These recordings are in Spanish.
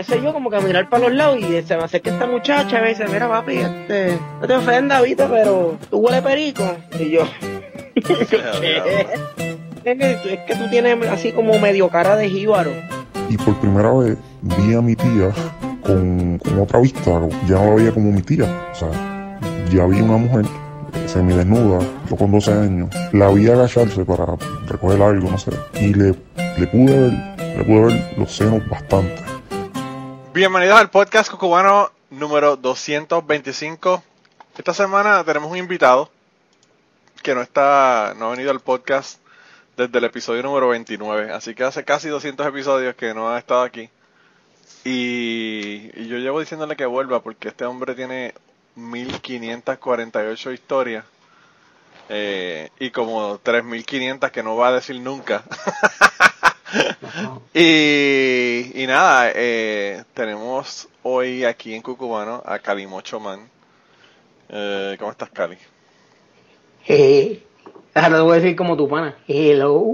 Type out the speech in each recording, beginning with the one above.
qué sé yo, como que a mirar para los lados y se me acerca esta muchacha y me dice, mira papi, este, no te ofendas, viste, pero tú huele perico. Y yo, ¿qué? Es que, es que tú tienes así como medio cara de jíbaro. Y por primera vez vi a mi tía con, con otra vista, ya no la veía como mi tía. O sea, ya vi una mujer semidesnuda, yo con 12 años, la vi agacharse para recoger algo, no sé, y le, le pude ver, le pude ver los senos bastante. Bienvenidos al podcast cubano número 225. Esta semana tenemos un invitado que no está, no ha venido al podcast desde el episodio número 29, así que hace casi 200 episodios que no ha estado aquí. Y, y yo llevo diciéndole que vuelva porque este hombre tiene 1548 historias eh, y como 3500 que no va a decir nunca. y, y nada, eh, tenemos hoy aquí en Cucubano a Calimocho Man. Eh, ¿Cómo estás, Cali? Jeje. Ahora te voy a decir como tu pana. Hello.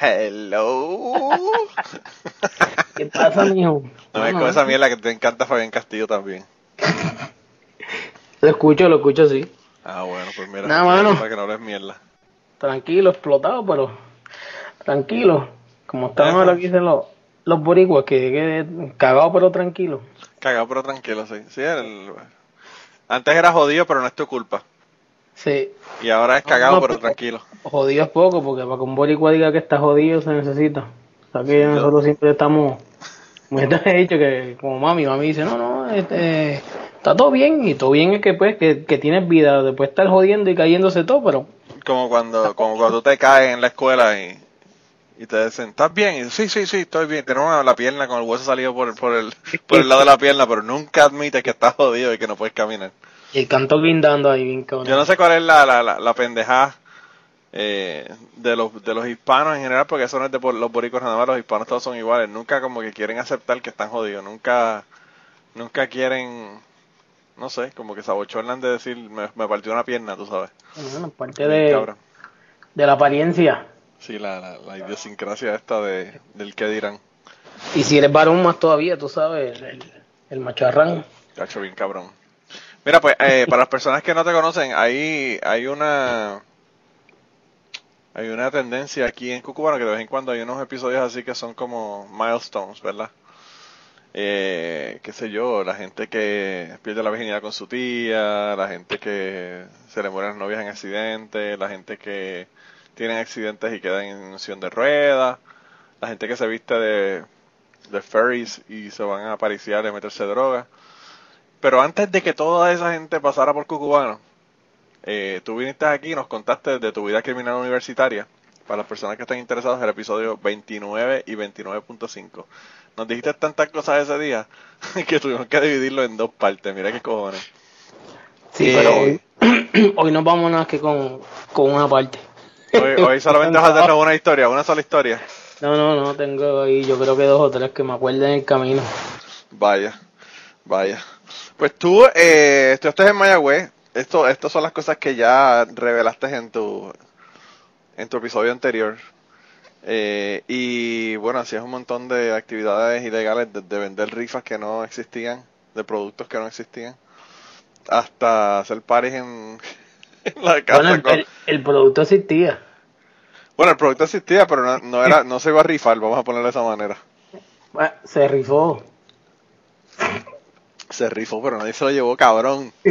Hello. ¿Qué pasa, mijo? No es con esa mierda que te encanta Fabián Castillo también. Lo escucho, lo escucho, sí. Ah, bueno, pues mira, Nada, mano. para que no hables mierda. Tranquilo, explotado, pero tranquilo. Como Ajá. ahora aquí dicen los, los boricuas, que, que cagado pero tranquilo. Cagado pero tranquilo, sí. sí el- Antes era jodido, pero no es tu culpa. Sí. Y ahora es cagado, No, pero pero- tranquilo. Jodido es poco, porque para que un boricua diga que está jodido se necesita. O sea que nosotros siempre estamos... Te he dicho que como mami, mami dice, no, no, este, está todo bien, y todo bien es que pues, que, que tienes vida, después estar jodiendo y cayéndose todo, pero Como cuando, como cuando tú te caes en la escuela y, y te dicen, ¿estás bien? Y dices, sí, sí, sí, estoy bien. Tienes una- la pierna con el hueso salido por, por, el, por el lado de la pierna, pero nunca admites que estás jodido y que no puedes caminar. y el canto guindando ahí bien. Yo no sé cuál es la, la, la, la pendejada eh, de, los, de los hispanos en general, porque eso no es de por- los boricos nada más, los hispanos todos son iguales. Nunca como que quieren aceptar que están jodidos. Nunca, nunca quieren, no sé, como que se abochornan de decir, me, me partió una pierna, tú sabes. Bueno, parte de, de la apariencia. Sí, la, la, la idiosincrasia esta de, del que dirán. Y si eres varón más todavía, tú sabes, el, el, el macharrán. Cacho, bien cabrón. Mira, pues, eh, para las personas que no te conocen, hay, hay una hay una tendencia aquí en Cucubano que de vez en cuando hay unos episodios así que son como milestones, ¿verdad? Eh, qué sé yo, la gente que pierde la virginidad con su tía, la gente que se le mueren las novias en accidentes, la gente que tienen accidentes y quedan en sillón de ruedas, la gente que se viste de, de furries y se van a apariciar y a meterse droga. Pero antes de que toda esa gente pasara por Cucubano, eh, tú viniste aquí y nos contaste de tu vida criminal universitaria. Para las personas que están interesadas, el episodio 29 y 29.5. Nos dijiste tantas cosas ese día que tuvimos que dividirlo en dos partes. Mira qué cojones. Sí, Eh, pero hoy, hoy nos vamos nada más que con, con una parte. Hoy, hoy solamente vas a hacernos una historia, una sola historia. No, no, no, tengo ahí yo creo que dos o tres que me acuerden en el camino. Vaya, vaya. Pues tú eh, estudiaste en Mayagüez. Esto, estas son las cosas que ya revelaste en tu, en tu episodio anterior. Eh, y bueno, hacías un montón de actividades ilegales, desde vender rifas que no existían, de productos que no existían, hasta hacer paris en, en la casa. Bueno, el, con- el- el producto existía. bueno, el producto existía, pero no, no era, no se iba a rifar, vamos a ponerlo de esa manera. Bueno, se rifó. Se rifó, pero nadie se lo llevó, cabrón.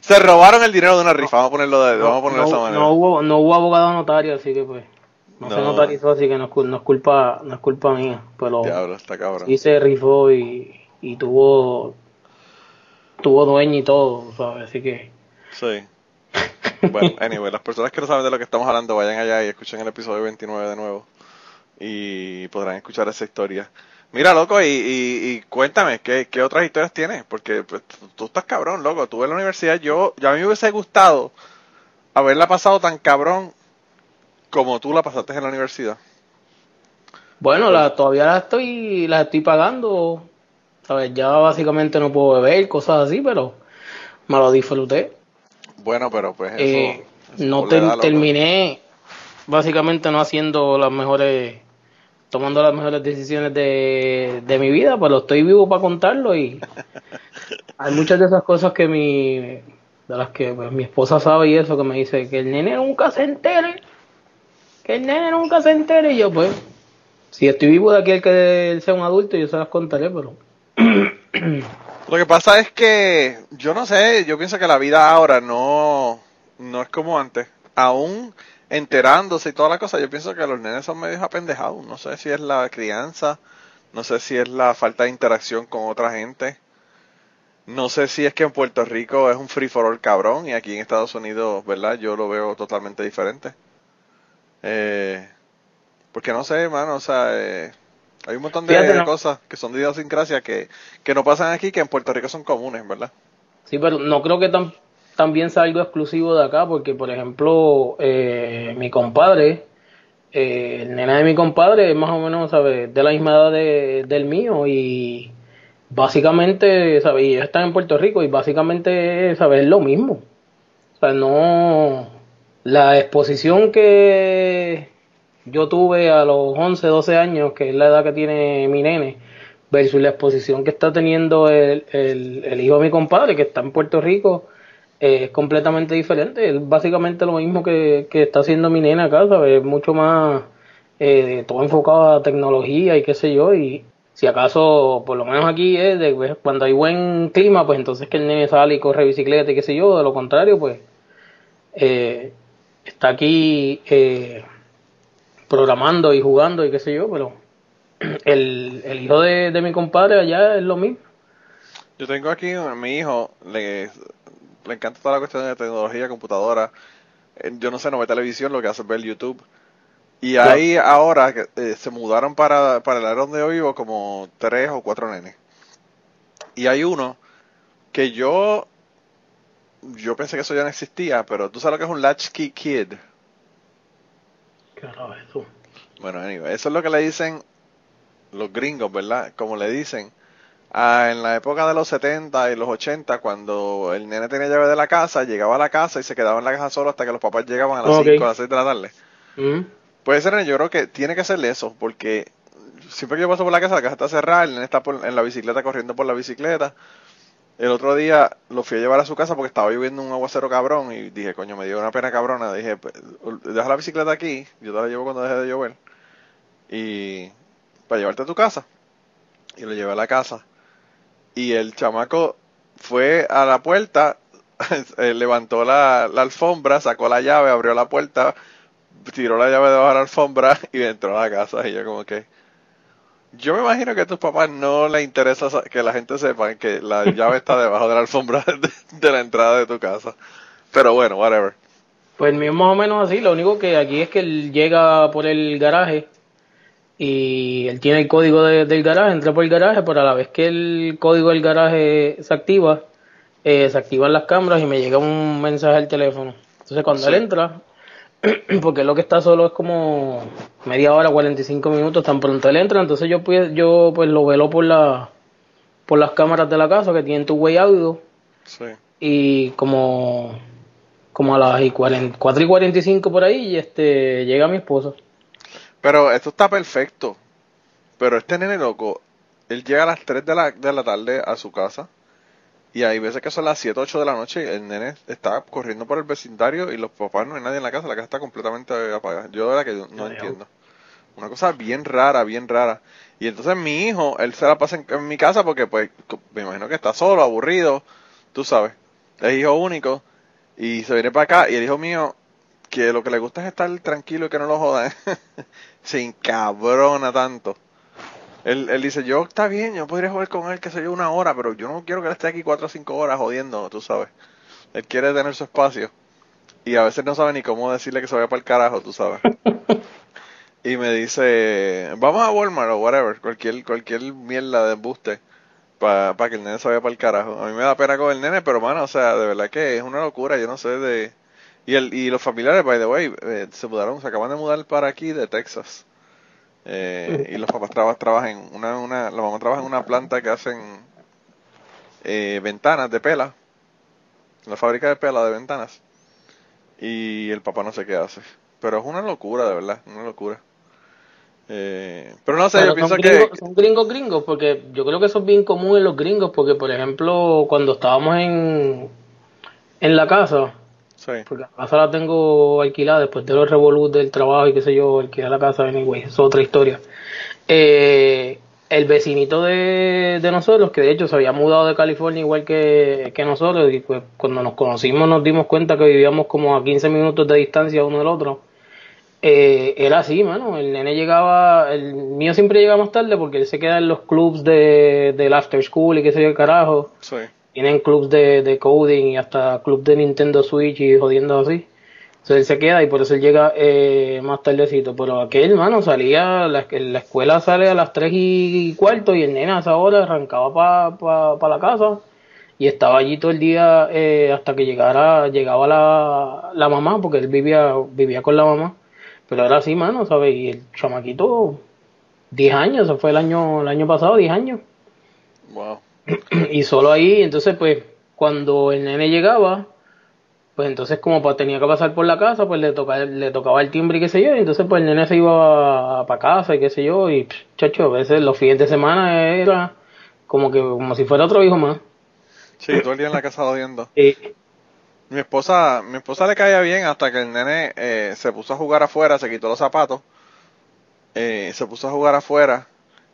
se robaron el dinero de una rifa, vamos a ponerlo de, vamos a ponerlo de esa manera. no hubo, no hubo abogado notario, así que pues no, se No. notarizó, así que no es, no es culpa, no es culpa mía. Pero Diablo, está cabrón. sí se rifó y, y tuvo tuvo dueño y todo, ¿sabes? Así que Sí. Bueno, anyway, las personas que no saben de lo que estamos hablando, vayan allá y escuchen el episodio 29 de nuevo. Y podrán escuchar esa historia. Mira, loco, y, y, y cuéntame, ¿qué, ¿qué otras historias tienes? Porque pues, tú, estás cabrón, loco. Tú en la universidad, yo, yo a mí me hubiese gustado haberla pasado tan cabrón como tú la pasaste en la universidad. bueno, la, todavía la estoy la estoy pagando. ¿Sabes? Ya básicamente no puedo beber, cosas así, pero me lo disfruté. Bueno, pero pues eso... Eh, eso no terminé básicamente no haciendo las mejores, tomando las mejores decisiones de, de mi vida, pero estoy vivo para contarlo y hay muchas de esas cosas que mi, de las que pues, mi esposa sabe y eso, que me dice que el nene nunca se entere, que el nene nunca se entere y yo pues, si estoy vivo de aquí el que él sea un adulto yo se las contaré, pero... Lo que pasa es que, yo no sé, yo pienso que la vida ahora no, no es como antes. Aún enterándose y toda la cosa, yo pienso que los nenes son medios apendejados. No sé si es la crianza, no sé si es la falta de interacción con otra gente. No sé si es que en Puerto Rico es un free for all cabrón y aquí en Estados Unidos, ¿verdad? Yo lo veo totalmente diferente. Eh, porque no sé, hermano, o sea, eh, hay un montón de Fíjate, no. cosas que son de idiosincrasia que, que no pasan aquí, que en Puerto Rico son comunes, ¿verdad? Sí, pero no creo que tan, también sea algo exclusivo de acá, porque por ejemplo, eh, mi compadre, eh, el nene de mi compadre es más o menos, ¿sabes? De la misma edad de- del mío y básicamente, ¿sabes? Y están en Puerto Rico y básicamente, ¿sabes? Es lo mismo. O sea, no... La exposición que yo tuve a los 11, 12 años, que es la edad que tiene mi nene, versus la exposición que está teniendo el, el, hijo de mi compadre, que está en Puerto Rico, eh, es completamente diferente. Es básicamente lo mismo que, que está haciendo mi nena acá, ¿sabes? Mucho más, eh, todo enfocado a tecnología y qué sé yo, y si acaso, por lo menos aquí es de pues, cuando hay buen clima, pues entonces que el nene sale y corre bicicleta y qué sé yo, de lo contrario, pues eh, está aquí eh, programando y jugando y qué sé yo, pero el, el hijo de, de mi compadre allá es lo mismo. Yo tengo aquí a mi hijo, le, le encanta toda la cuestión de tecnología, computadora. Eh, Yo no sé, no ve televisión, lo que hace es ver YouTube. Y ahí ahora que, eh, se mudaron para, para el área donde yo vivo como tres o cuatro nenes. Y hay uno que yo, yo pensé que eso ya no existía, pero tú sabes lo que es un latchkey kid. Qué. Bueno, anyway, eso es lo que le dicen los gringos, ¿verdad? Como le dicen ah, en la época de los 70 y los 80, cuando el nene tenía llave de la casa, llegaba a la casa y se quedaba en la casa solo hasta que los papás llegaban a las Ok. 5 a las 6 de la tarde. Mm. Puede ser, yo creo que tiene que ser eso, porque siempre que yo paso por la casa, la casa está cerrada, el nene está por- en la bicicleta corriendo por la bicicleta. El otro día lo fui a llevar a su casa porque estaba lloviendo un aguacero cabrón y dije, coño, me dio una pena cabrona. Dije, "Pues, deja la bicicleta aquí, yo te la llevo cuando deje de llover. Y para llevarte a tu casa. Y lo llevé a la casa. Y el chamaco fue a la puerta, eh, levantó la, la alfombra, sacó la llave, abrió la puerta, tiró la llave debajo de la alfombra y entró a la casa. Y yo como que... Yo me imagino que a tus papás no les interesa sa- que la gente sepa que la llave está debajo de la alfombra de, de la entrada de tu casa. Pero bueno, whatever. Pues mío es más o menos así, lo único que aquí es que él llega por el garaje y él tiene el código de- del garaje, entra por el garaje, pero a la vez que el código del garaje se activa, eh, se activan las cámaras y me llega un mensaje al teléfono. Entonces cuando Sí. él entra, porque lo que está solo es como media hora, 45 minutos, tan pronto él entra, entonces yo pues, yo pues lo velo por la por las cámaras de la casa que tienen tu way audio Sí. y como como a las y 40 4 y 45 por ahí y este llega mi esposo Pero esto está perfecto. Pero este nene loco, él llega a las 3 de la, de la tarde a su casa. Y hay veces que son las 7, 8 de la noche y el nene está corriendo por el vecindario y los papás no hay nadie en la casa. La casa está completamente apagada. Yo de verdad que no entiendo. Una cosa bien rara, bien rara. Y entonces mi hijo, él se la pasa en, en mi casa porque pues me imagino que está solo, aburrido, tú sabes. Es hijo único y se viene para acá y el hijo mío que lo que le gusta es estar tranquilo y que no lo jodan. se encabrona tanto. Él, él dice, yo está bien, yo podría jugar con él, que sé yo, una hora, pero yo no quiero que él esté aquí cuatro o cinco horas jodiendo, tú sabes. Él quiere tener su espacio. Y a veces no sabe ni cómo decirle que se vaya para el carajo, tú sabes. y me dice, vamos a Walmart o whatever, cualquier, cualquier mierda de embuste para que el nene se vaya para el carajo. A mí me da pena con el nene, pero mano, o sea, de verdad que es una locura, yo no sé de... Y, el, y los familiares, by the way, eh, se mudaron, se acaban de mudar para aquí de Texas. Eh, y los papás traba- trabajan en una, una, la mamá trabaja en una planta que hacen eh, ventanas de pela, una fábrica de pela de ventanas. Y el papá no sé qué hace. pero es una locura, de verdad, una locura. Eh, pero no sé, Pero yo pienso que... son gringos gringos, porque yo creo que eso es bien común en los gringos, porque por ejemplo, cuando estábamos en, en la casa, Sí, porque la casa la tengo alquilada después de los revolus del trabajo y qué sé yo, alquilar la casa, anyway, eso es otra historia. Eh, el vecinito de, de nosotros, que de hecho se había mudado de California igual que, que nosotros, y pues cuando nos conocimos nos dimos cuenta que vivíamos como a 15 minutos de distancia uno del otro. Eh, era así, mano. El nene llegaba, el mío siempre llega más tarde porque él se queda en los clubs de, del after school y qué sé yo, qué carajo. sí. Tienen clubs de, de coding y hasta clubs de Nintendo Switch y jodiendo así. Entonces él se queda y por eso él llega eh, más tardecito. Pero aquel, mano, salía, la, la escuela sale a las 3 y cuarto y el nene a esa hora arrancaba para pa, pa la casa y estaba allí todo el día eh, hasta que llegara llegaba la, la mamá, porque él vivía, vivía con la mamá. Pero era así, mano, ¿sabes? Y el chamaquito, 10 años, eso fue el año, el año pasado, 10 años. Wow. Y solo ahí, entonces, pues, cuando el nene llegaba, pues entonces como tenía que pasar por la casa, pues le tocaba, le tocaba el timbre y qué sé yo, y entonces pues el nene se iba para casa y qué sé yo, y pff, chacho, a veces los fines de semana era como que como si fuera otro hijo más. Sí, todo el día en la casa jodiendo. Y, Mi esposa, mi esposa le caía bien hasta que el nene eh, se puso a jugar afuera, se quitó los zapatos, eh, se puso a jugar afuera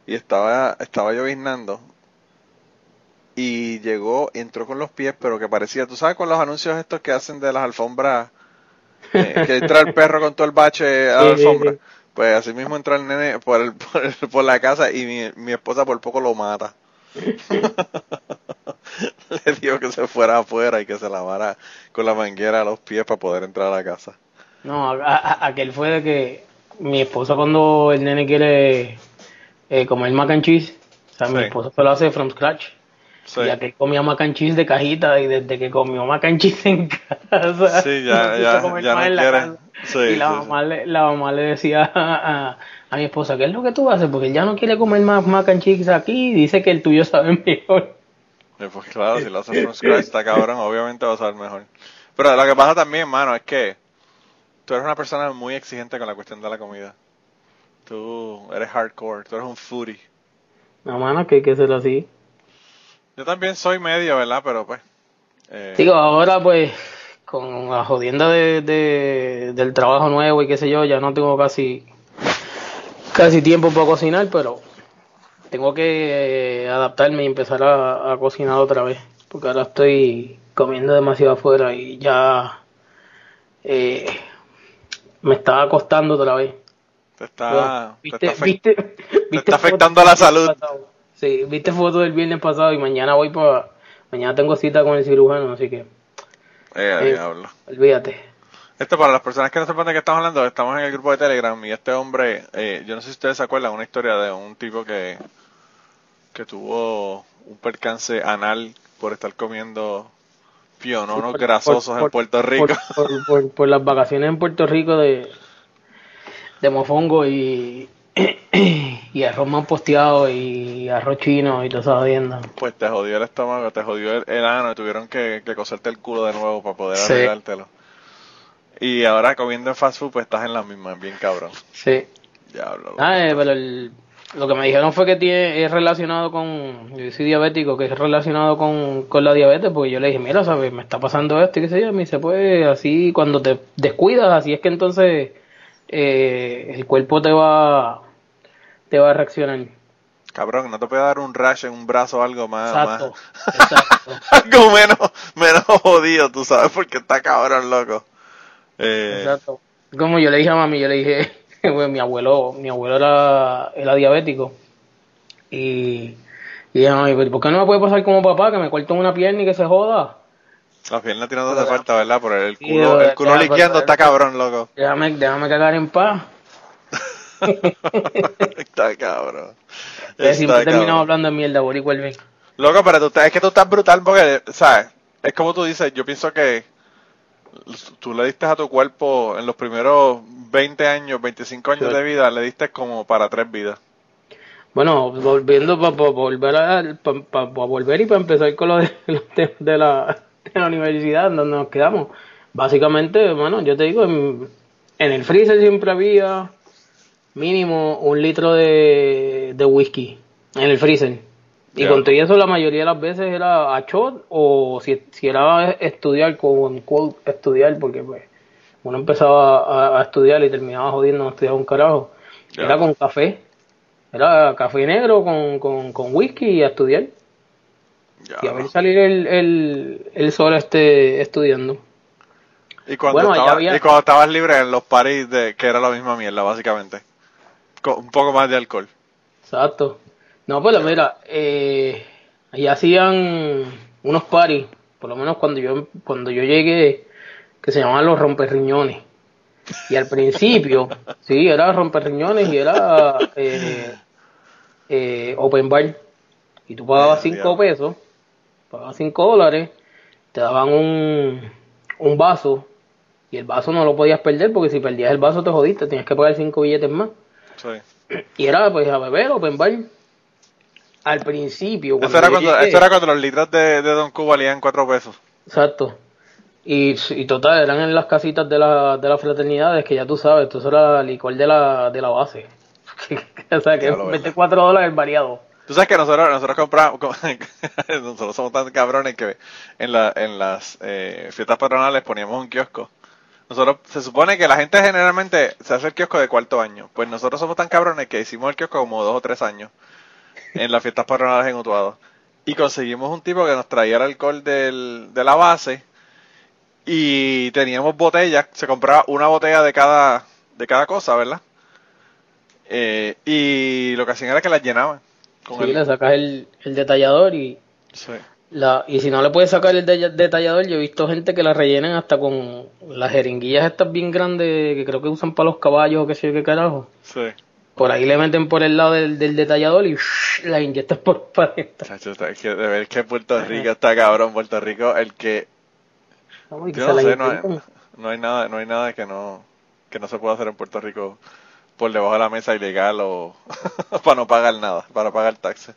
y estaba, estaba lloviznando. Y llegó, entró con los pies, pero que parecía, tú sabes con los anuncios estos que hacen de las alfombras, eh, que entra el perro con todo el bache a la alfombra. Pues así mismo entró el nene por, el, por, el- por la casa y mi, mi esposa por poco lo mata. Le dijo que se fuera afuera y que se lavara con la manguera a los pies para poder entrar a la casa. no, a- a- aquel fue de que mi esposa cuando el nene quiere eh, comer mac and cheese, o sea, mi esposa se lo hace from scratch. Sí, Y aquel comía mac and cheese de cajita y desde que comió mac and cheese en casa, Sí, ya- ya- ya no quiere. Sí, y la sí, mamá, Le, la mamá le decía a, a- a mi esposa, ¿qué es lo que tú haces? Porque él ya no quiere comer más mac and cheese aquí y dice que el tuyo sabe mejor. Eh, Pues claro, si lo haces from scratch, está cabrón, obviamente va a saber mejor. Pero lo que pasa también, mano, es que tú eres una persona muy exigente con la cuestión de la comida. Tú eres hardcore, tú eres un foodie. No, mano, que hay que ser así. Yo también soy medio, ¿verdad? Pero pues... eh, Digo, ahora pues, con la jodienda de, de- del trabajo nuevo y qué sé yo, ya no tengo casi, casi tiempo para cocinar, pero tengo que eh, adaptarme y empezar a, a cocinar otra vez, porque ahora estoy comiendo demasiado afuera y ya eh, me está costando otra vez. te está, te ¿Viste, está afect- viste, viste está afectando del la salud. pasado? Sí, viste fotos del viernes pasado y mañana voy para... Mañana tengo cita con el cirujano, así que Eh, Eh. diablo. olvídate. Esto para las personas que no sepan de qué estamos hablando, estamos en el grupo de Telegram y este hombre, eh, yo no sé si ustedes se acuerdan, una historia de un tipo que, que tuvo un percance anal por estar comiendo piononos por- grasosos por- en por- Puerto Rico. Por, por- por- por las vacaciones en Puerto Rico de, de mofongo y, y arroz más posteado y arroz chino y toda esa jodienda. Pues te jodió el estómago, te jodió el, el ano y tuvieron que, que coserte el culo de nuevo para poder Sí. arreglártelo. Y ahora comiendo en fast food, pues estás en la misma, bien cabrón. Sí. Diablo. Ah, eh, pero el- lo que me dijeron fue que tiene, es relacionado con, yo soy diabético, que es relacionado con, con la diabetes, porque yo le dije, mira, ¿sabes? Me está pasando esto y qué sé yo, me dice, pues así, cuando te descuidas, así es que entonces eh, el cuerpo te va, te va a reaccionar. Cabrón, no te puede dar un rash en un brazo o algo más. Exacto, más- exacto. algo menos, menos jodido, tú sabes, porque está cabrón, loco. Eh, Exacto. Como yo le dije a mami, yo le dije, pues, mi abuelo, mi abuelo era, era diabético. Y, y dije, mami, ¿por qué no me puede pasar como papá, que me corten una pierna y que se joda? Las piernas tirando de falta, ¿verdad? Por el culo, el culo liqueando está cabrón, loco. Déjame, déjame cagar en paz. está cabrón. Que siempre Está terminamos hablando de mierda, Bori Welvin. Loco, pero tú, es que tú estás brutal porque, ¿sabes? Es como tú dices, yo pienso que tú le diste a tu cuerpo en los primeros 20 años, 25 años Sí. de vida, le diste como para tres vidas. Bueno, volviendo para volver a, pa- pa- pa volver y para empezar con lo de, los temas de la, de la universidad donde nos quedamos. Básicamente, bueno, yo te digo, en, en el freezer siempre había mínimo un litro de, de whisky en el freezer. Y con todo eso la mayoría de las veces era a shot o si, si era estudiar con quote, estudiar porque pues uno empezaba a, a estudiar y terminaba jodiendo no estudiaba un carajo. Era con café. Era café negro con, con, con whisky y a estudiar. Ya, Y a ver salir el, el, el sol este estudiando. Y cuando, Bueno, estaba- había- y cuando estabas libre en los paris, de, que era la misma mierda, básicamente. Con un poco más de alcohol. Exacto. No, pues mira, eh, ahí hacían unos paris, por lo menos cuando yo cuando yo llegué, que se llamaban los romperriñones. Y al principio, sí, era romperriñones y era eh, eh, open bar. Y tú pagabas Ya, 5 diablo. pesos, pagabas 5 dólares, te daban un, un vaso y el vaso no lo podías perder porque si perdías el vaso te jodiste, tenías que pagar 5 billetes más. Sí. Y era pues a beber, open bar. Al principio, Eso era, yo cuando, llegué- eso era cuando los litros de, de Don Q valían 4 pesos. Exacto. Y, y total, eran en las casitas de, la, de las fraternidades, que ya tú sabes, esto era licor de la, de la base. o sea, que Diablo, 24 dólares variado. Tú sabes que nosotros, nosotros compramos, nosotros somos tan cabrones que en, la, en las eh, fiestas patronales poníamos un kiosco. Nosotros, se supone que la gente generalmente se hace el kiosco de cuarto año. Pues nosotros somos tan cabrones que hicimos el kiosco como dos o tres años en las fiestas patronales en Utuado. Y conseguimos un tipo que nos traía el alcohol del, de la base y teníamos botellas, se compraba una botella de cada, de cada cosa, ¿verdad? Eh, y lo que hacían era que las llenaban. Con Sí, el- le sacas el, el detallador y Sí. la y si no le puedes sacar el de- detallador, yo he visto gente que la rellenan hasta con las jeringuillas estas bien grandes que creo que usan para los caballos o qué sé yo qué carajo. Sí. Por ahí le meten por el lado del, del detallador y la inyectas por para es que de ver que Puerto Rico está cabrón. Puerto Rico, el que. Que Yo no sé, no hay, no hay nada, no hay nada que no, que no se pueda hacer en Puerto Rico por debajo de la mesa ilegal o para no pagar nada, para pagar taxes.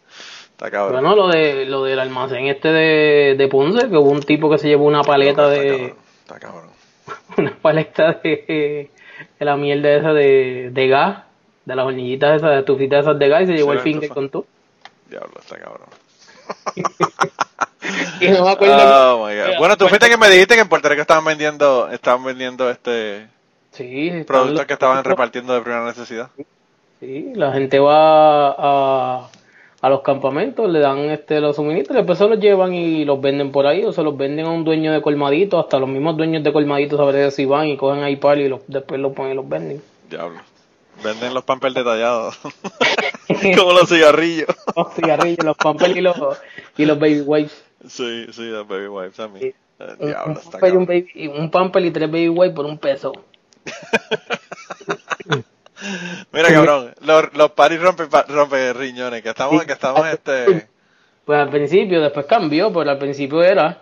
Está cabrón. Bueno, lo de lo del almacén este de, de Ponce, que hubo un tipo que se llevó una paleta Está de cabrón, Está cabrón. una paleta de, de la mierda esa de, de gas, de las hornillitas esas, de estufitas esas de gas y se llevó el finger estufa. con todo. Diablo, está cabrón. Y no me acuerdo. Oh my God. Mira, Bueno, tú fuiste que me dijiste que en Puerto Rico estaban vendiendo, estaban vendiendo este Sí, productos los- que estaban repartiendo de primera necesidad. Sí, la gente va a, a los campamentos, le dan este los suministros, y después se los llevan y los venden por ahí, o se los venden a un dueño de colmadito, hasta los mismos dueños de colmadito sabré si van y cogen ahí palo y los, después los ponen y los venden. Diablo. Venden los pampers detallados. Como los cigarrillos. Los cigarrillos, los pampers y los, y los baby wipes. Sí, sí, los baby wipes a mí. Sí. Eh, Diablo, un está pamper y un, baby, y un pamper y tres baby wipes por un peso. Mira, cabrón, los, los paris rompe, rompe riñones, que estamos, que estamos este... Pues al principio, después cambió, pero al principio era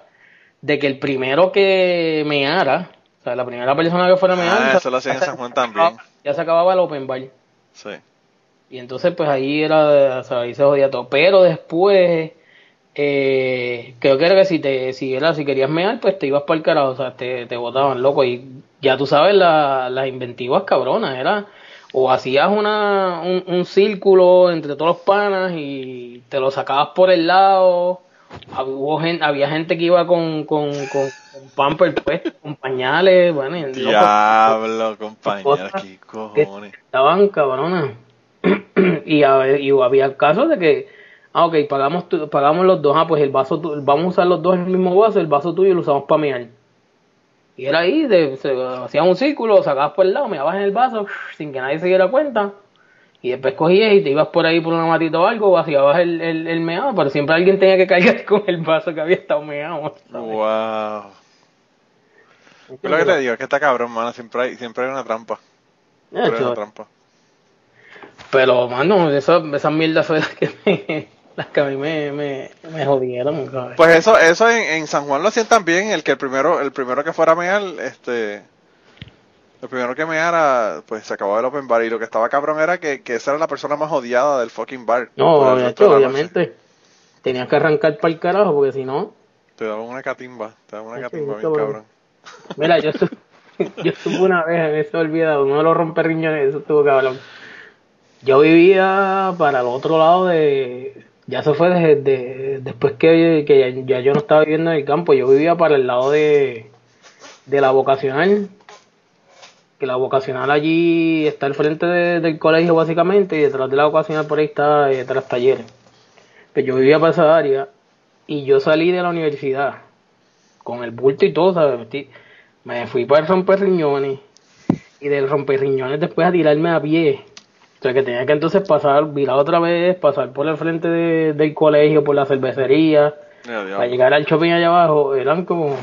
de que el primero que meara, o sea, la primera persona que fuera a mear, Ah, ya eso lo hacían en se- San Juan también. Ya se acababa el open bar. Sí. Y entonces, pues ahí era, o sea, ahí se jodía todo. Pero después, eh, creo que era que si te, si era, si querías mear, pues te ibas para el carajo, o sea, te, te botaban loco. Y ya tú sabes, la- las inventivas cabronas, era, o hacías una, un, un círculo entre todos los panas y te lo sacabas por el lado. Había gente que iba con, con, con, con pamper puesto, con pañales, bueno, y Diablo, compañero, cosas qué cojones. estaban cabronas. y, a- y había casos de que, ah, ok, pagamos, tu- pagamos los dos, ah, pues el vaso, tu- vamos a usar los dos el mismo vaso, el vaso tuyo lo usamos para mear. Y era ahí, de, se hacías un círculo, sacabas por el lado, meabas en el vaso, sin que nadie se diera cuenta. Y después cogías y te ibas por ahí por una matita o algo, vaciabas el, el, el meado, pero siempre alguien tenía que cargar con el vaso que había estado meado. ¿sabes? Wow. Lo que te digo, es que está cabrón, mano, siempre hay, siempre hay una trampa. Siempre hay una trampa. Pero, mano, esas, esas mierdas fue las que, me, las que a mí me, me, me jodieron, ¿sabes? Pues eso, eso en, en San Juan lo hacían también, el que el primero, el primero que fuera a mear, este, el primero que meara, pues se acabó el open bar y lo que estaba cabrón era que, que esa era la persona más odiada del fucking bar. no, de hecho, obviamente, tenías que arrancar para el carajo, porque si no, Te daban una catimba, te daban una catimba bien cabrón. mira, yo, estu- yo estuve una vez en ese olvidado, uno de los romperriñones, eso estuvo cabrón. Yo vivía para el otro lado de. Ya se fue desde, después que, que ya, yo no estaba viviendo en el campo, yo vivía para el lado de, de la vocacional. Que la vocacional allí está al frente del colegio, básicamente, y detrás de la vocacional por ahí está detrás talleres. Pues yo vivía para esa área y yo salí de la universidad con el bulto y todo, ¿sabes? Me fui para el romperriñones y del romperriñones después a tirarme a pie. O sea que tenía que entonces pasar, virar otra vez, pasar por el frente del colegio, por la cervecería, para llegar al shopping allá abajo. Eran como,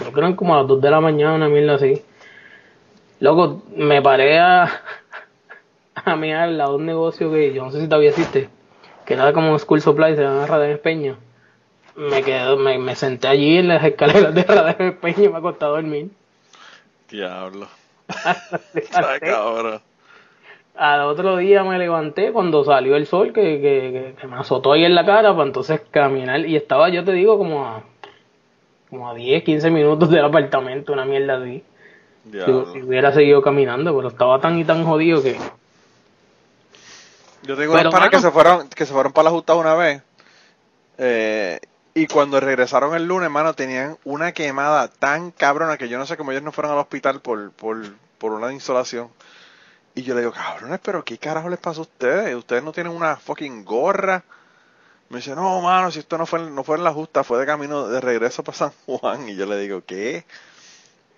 creo que eran como a las 2 de la mañana, mierda así. Loco, me paré a, a mirar al lado de un negocio que yo no sé si todavía existe, que era como School Supply, se llama Radar Peña me quedo, me, me, senté allí en las escaleras de Radar Peña y me acosté a dormir. Diablo. Al otro día me levanté cuando salió el sol que, que, que, me azotó ahí en la cara para entonces caminar y estaba yo te digo como a como a 10, 15 minutos del apartamento, una mierda así. Si, hubiera seguido caminando, pero estaba tan y tan jodido que yo tengo unos panas que se fueron que se fueron para la justa una vez eh, y cuando regresaron el lunes, hermano, tenían una quemada tan cabrona que yo no sé cómo ellos no fueron al hospital por, por, por una insolación. Y yo le digo, cabrones, pero ¿qué carajo les pasa a ustedes? ¿Ustedes no tienen una fucking gorra? Me dice, no, mano, si esto no fue, no fue en la justa, fue de camino de regreso para San Juan. Y yo le digo, ¿qué?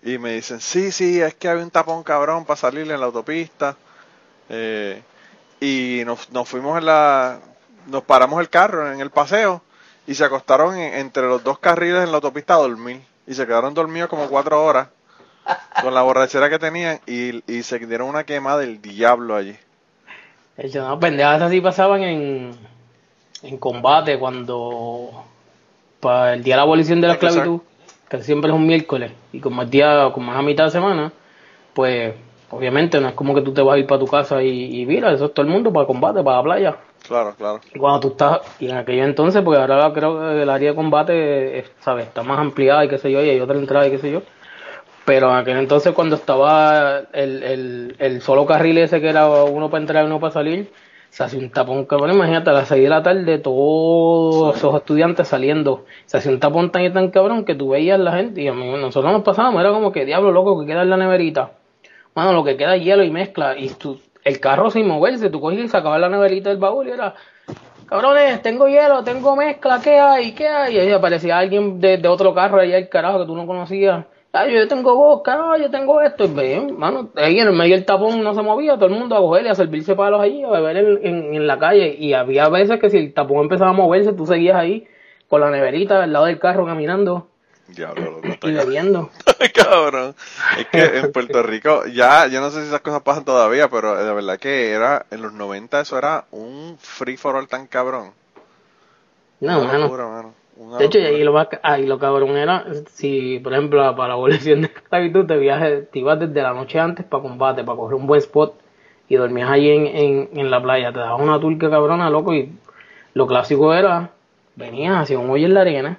Y me dicen, sí, sí, es que había un tapón cabrón para salir en la autopista. Eh, y nos, nos fuimos en la... Nos paramos el carro en el paseo y se acostaron entre los dos carriles en la autopista a dormir. Y se quedaron dormidos como cuatro horas con la borrachera que tenían y, y se dieron una quema del diablo allí. Hecho, no, pendejadas así pasaban en, en combate cuando para el día de la abolición de la esclavitud, que siempre es un miércoles, y como es día, como es a mitad de semana, pues obviamente no es como que tú te vas a ir para tu casa y, y mira, eso es todo el mundo para combate, para la playa. Claro, claro. Y cuando tú estás, y en aquello entonces, porque ahora creo que el área de combate, ¿sabes? Está más ampliada y qué sé yo, y hay otra entrada y qué sé yo. Pero en aquel entonces cuando estaba el, el, el solo carril ese que era uno para entrar y uno para salir, se hacía un tapón cabrón, imagínate, a las 6 de la tarde todos esos estudiantes saliendo, se hacía un tapón tan y tan cabrón que tú veías la gente y a mí, nosotros nos pasábamos, era como que diablo loco que queda en la neverita. Bueno, lo que queda es hielo y mezcla y tú, el carro sin moverse, tú cogías y sacabas la neverita del baúl y era, cabrones, tengo hielo, tengo mezcla, ¿qué hay? ¿Qué hay? Y ahí aparecía alguien de, de otro carro allá el carajo que tú no conocías. Ay, yo tengo vodka, yo tengo esto. Y ven, mano, ahí en el medio del tapón no se movía, todo el mundo a coger y a servirse palos allí, a beber en, en, la calle. Y había veces que si el tapón empezaba a moverse, tú seguías ahí con la neverita al lado del carro caminando. Diablo, y bebiendo. Cabrón. Es que en Puerto Rico, ya, yo no sé si esas cosas pasan todavía, pero de verdad que era, en los 90 eso era un free for all tan cabrón. No, mano. De hecho, y lo, ahí lo cabrón era, si por ejemplo para la abolición de esclavitud te, viajes, te ibas desde la noche antes para combate, para coger un buen spot y dormías ahí en, en, en la playa, te dabas una turca cabrona, loco, y lo clásico era, venías hacia un hoyo en la arena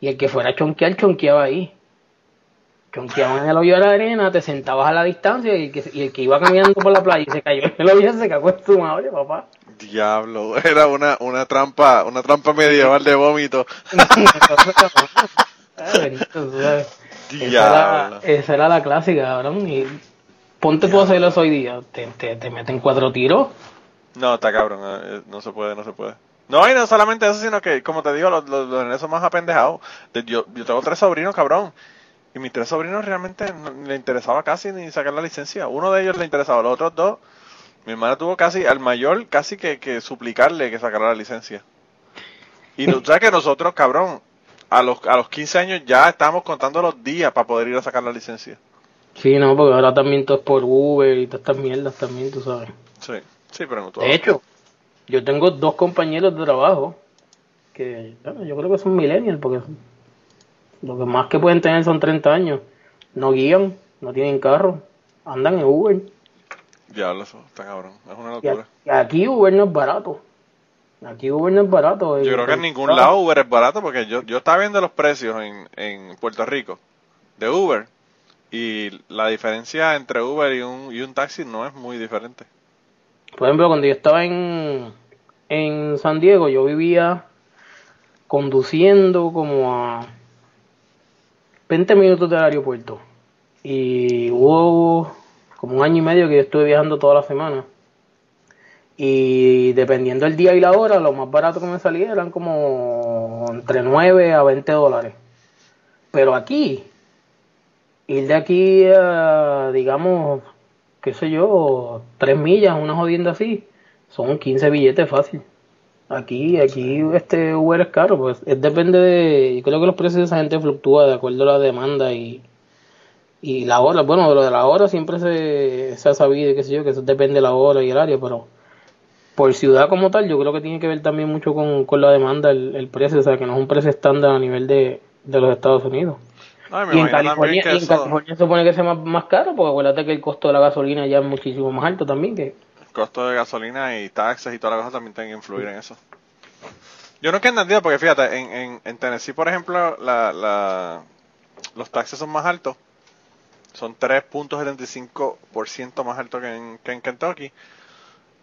y el que fuera a chonquear, chonqueaba ahí. Chonqueaba en el hoyo de la arena, te sentabas a la distancia y el que, y el que iba caminando por la playa y se cayó en el hoyo se cagó en tu madre, papá. Diablo, era una, una trampa, una trampa medieval de vómito. Diablo. Esa era, la clásica, cabrón. Y ponte tú a hacerlo hoy día. Te, te, te meten cuatro tiros. No, está cabrón. Eh, no se puede, no se puede. No, y no solamente eso, sino que, como te digo, los, los, los son más apendejados. Yo, yo tengo tres sobrinos, cabrón. Y mis tres sobrinos realmente no le interesaba casi ni sacar la licencia. Uno de ellos le interesaba, los otros dos. Mi hermana tuvo casi, al mayor, casi que, que suplicarle que sacara la licencia. Y tú sabes que nosotros, cabrón, a los, a los 15 años ya estábamos contando los días para poder ir a sacar la licencia. Sí, no, porque ahora también todo es por Uber y todas estas mierdas también, tú sabes. Sí, sí, pero no todo. De hecho, yo tengo dos compañeros de trabajo que bueno, yo creo que son millennials porque lo que más que pueden tener son 30 años. No guían, no tienen carro, andan en Uber. Diablo, eso está cabrón, es una locura. Y aquí Uber no es barato. Aquí Uber no es barato. Yo creo que en ningún lado Uber es barato porque yo, yo estaba viendo los precios en, en Puerto Rico de Uber y la diferencia entre Uber y un, y un taxi no es muy diferente. Por ejemplo, cuando yo estaba en, en San Diego, yo vivía conduciendo como a 20 minutos del aeropuerto. Y hubo como un año y medio que yo estuve viajando toda la semana. Y dependiendo del día y la hora, lo más barato que me salía eran como entre 9 a 20 dólares. Pero aquí, ir de aquí a, digamos, qué sé yo, 3 millas, una jodienda así, son 15 billetes fácil. Aquí, aquí este Uber es caro, pues es, depende de, creo que los precios de esa gente fluctúan de acuerdo a la demanda y, y la hora, bueno, lo de la hora siempre se, se ha sabido, qué sé yo, que eso depende de la hora y el área, pero por ciudad como tal, yo creo que tiene que ver también mucho con, con la demanda, el, el precio, o sea, que no es un precio estándar a nivel de, de los Estados Unidos. No, y en California, y en eso- California se supone que sea más, más caro, porque acuérdate que el costo de la gasolina ya es muchísimo más alto también, que costo de gasolina y taxes y toda la cosa también tienen que influir en eso. Yo nunca he entendido, porque fíjate, en, en, en Tennessee, por ejemplo, la, la, los taxes son más altos. Son 3.75% más altos que en, que en Kentucky.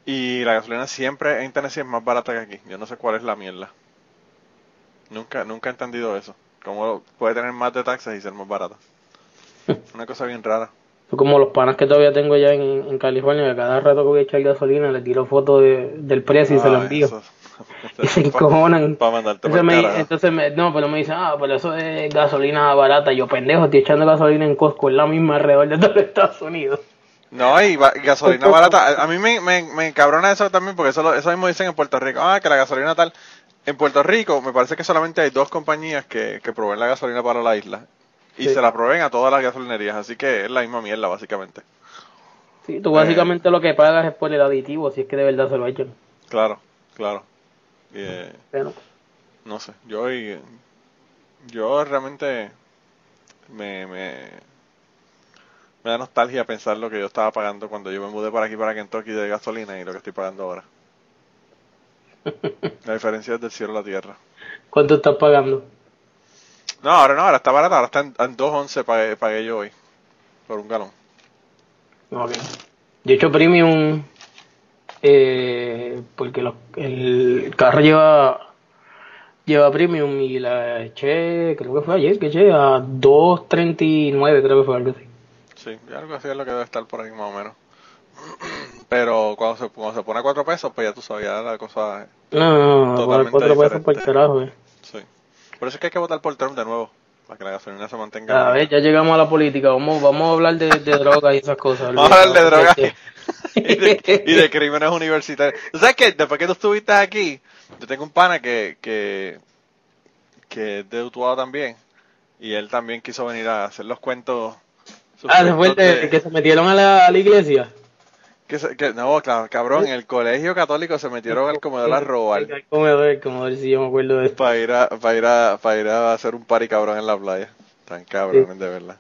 Y la gasolina siempre en Tennessee es más barata que aquí. Yo no sé cuál es la mierda. Nunca, nunca he entendido eso. Cómo puede tener más de taxes y ser más barata. Una cosa bien rara. Como los panas que todavía tengo ya en, en California, que cada rato que voy a echar gasolina le tiro fotos de- del precio y se lo Ah, envío. eso- Y se encojonan. Para Entonces me, carajo. entonces me- no, pero me dicen, ah, pero eso es gasolina barata. Yo, pendejo, estoy echando gasolina en Costco, es la misma alrededor de todo Estados Unidos. No, y gasolina barata. A- A mí me, me, me encabrona eso también, porque eso, lo- eso mismo dicen en Puerto Rico. Ah, que la gasolina tal. En Puerto Rico me parece que solamente hay dos compañías que, que proveen la gasolina para la isla. Y Sí. se la proveen a todas las gasolinerías, así que es la misma mierda, básicamente. Sí, tú básicamente lo que pagas es por el aditivo, si es que de verdad se lo echan. Claro, claro. Y, eh, Pero, no sé, yo y- yo realmente me, me, me da nostalgia pensar lo que yo estaba pagando cuando yo me mudé para aquí, para Kentucky de gasolina y lo que estoy pagando ahora. La diferencia es del cielo a la tierra. ¿cuánto estás pagando? No, ahora no, ahora está barata, ahora está en, en 2.11 pagué, yo hoy por un galón. Ok. Yo he hecho premium eh, porque los- el carro lleva lleva premium y la eché, creo que fue ayer que eché a 2.39, creo que fue algo así. Sí, algo así es lo que debe estar por ahí más o menos. Pero cuando se, cuando se pone a 4 pesos, pues ya tú ya la cosa... No, no, no, Totalmente por cuatro pesos por carajo. eh. Por eso es que hay que votar por Trump de nuevo, para que la gasolina se mantenga. A ver, ya llegamos a la política, vamos, vamos a hablar de, de drogas y esas cosas. Vamos a hablar de drogas y, de, y de crímenes universitarios. ¿Tú sabes que después que tú estuviste aquí, yo tengo un pana que, que, que es de Utuado también, y él también quiso venir a hacer los cuentos. Ah, después cuentos de que se metieron a la, a la iglesia. Que se- que- no, cabrón, en el colegio católico se metieron al comedor a robar El comedor, el comedor, sí, yo me acuerdo de esto. para ir a, para ir a, para ir a hacer un party cabrón en la playa. Tan cabrones, de verdad.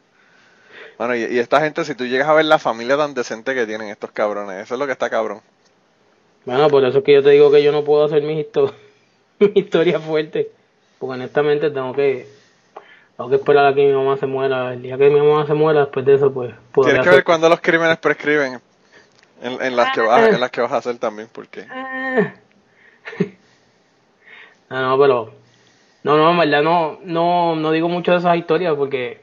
Bueno, y, y esta gente, si tú llegas a ver la familia tan decente que tienen estos cabrones, eso es lo que está cabrón. Bueno, por eso es que yo te digo que yo no puedo hacer mis histo- mi historia fuerte. Porque honestamente tengo que tengo que esperar a que mi mamá se muera. El día que mi mamá se muera, después de eso, pues Tienes que hacer- ver cuándo los crímenes prescriben en, en las que vas, en las que vas a hacer también, porque Ah. No, no, pero. No, no, en verdad no, no, no digo mucho de esas historias porque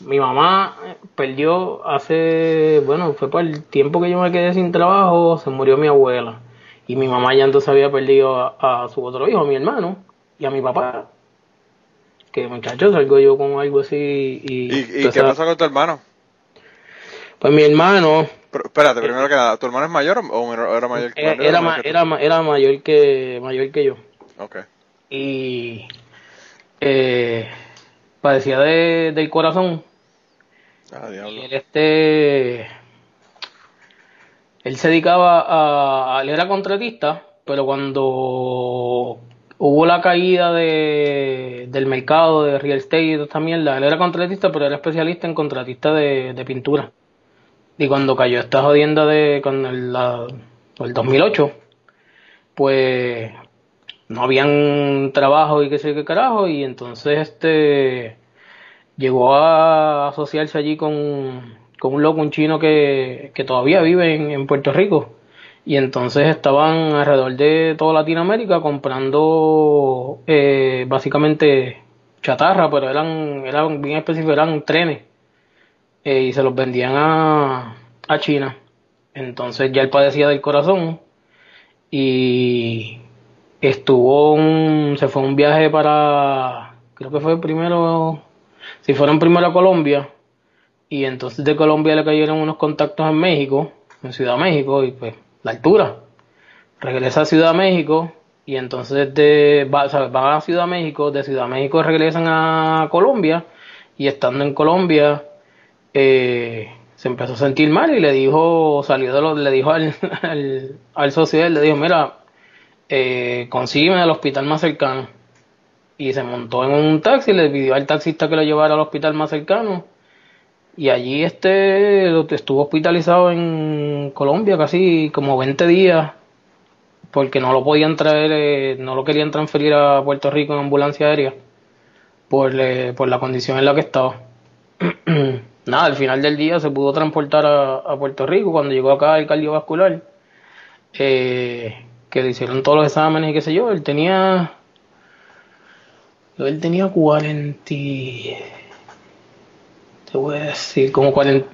mi mamá perdió hace. Bueno, fue por el tiempo que yo me quedé sin trabajo, se murió mi abuela. Y mi mamá ya entonces había perdido a, a su otro hijo, a mi hermano, y a mi papá. Que muchachos, salgo yo con algo así y. ¿Y, y qué pasó con tu hermano? Pues mi hermano Pero, espérate, primero que nada, ¿tu hermano es mayor o- era mayor que eh, era, era, ma- era mayor que mayor que yo. Ok. y eh, padecía de, del corazón Ah, y diablo. él este él se dedicaba a, a- él era contratista pero cuando hubo la caída de, del mercado de real estate y toda esta mierda él era contratista pero era especialista en contratista de, de pintura y cuando cayó esta jodienda de con el, la- el 2008 pues no habían trabajo y qué sé qué carajo y entonces este llegó a asociarse allí con, con un loco, un chino que, que todavía vive en, en Puerto Rico. Y entonces estaban alrededor de toda Latinoamérica comprando eh, básicamente chatarra, pero eran, eran bien específicos, eran trenes. Eh, y se los vendían a, a China. Entonces ya él padecía del corazón y estuvo un, se fue un viaje para, creo que fue primero, si fueron primero a Colombia y entonces de Colombia le cayeron unos contactos en México, en Ciudad de México y pues la altura. Regresa a Ciudad de México y entonces de, va, a Ciudad de México, de Ciudad de México regresan a Colombia y estando en Colombia eh, se empezó a sentir mal y le dijo, salió de lo, le dijo al, al, socio le dijo, mira, eh, consígueme al hospital más cercano. Y se montó en un taxi, le pidió al taxista que lo llevara al hospital más cercano. Y allí este estuvo hospitalizado en Colombia casi como 20 días porque no lo podían traer, eh, no lo querían transferir a Puerto Rico en ambulancia aérea por, eh, por la condición en la que estaba. Nada, al final del día se pudo transportar a, Puerto Rico cuando llegó acá el cardiovascular, eh, que le hicieron todos los exámenes y qué sé yo, él tenía, él tenía 40, y- te voy a decir, como 40,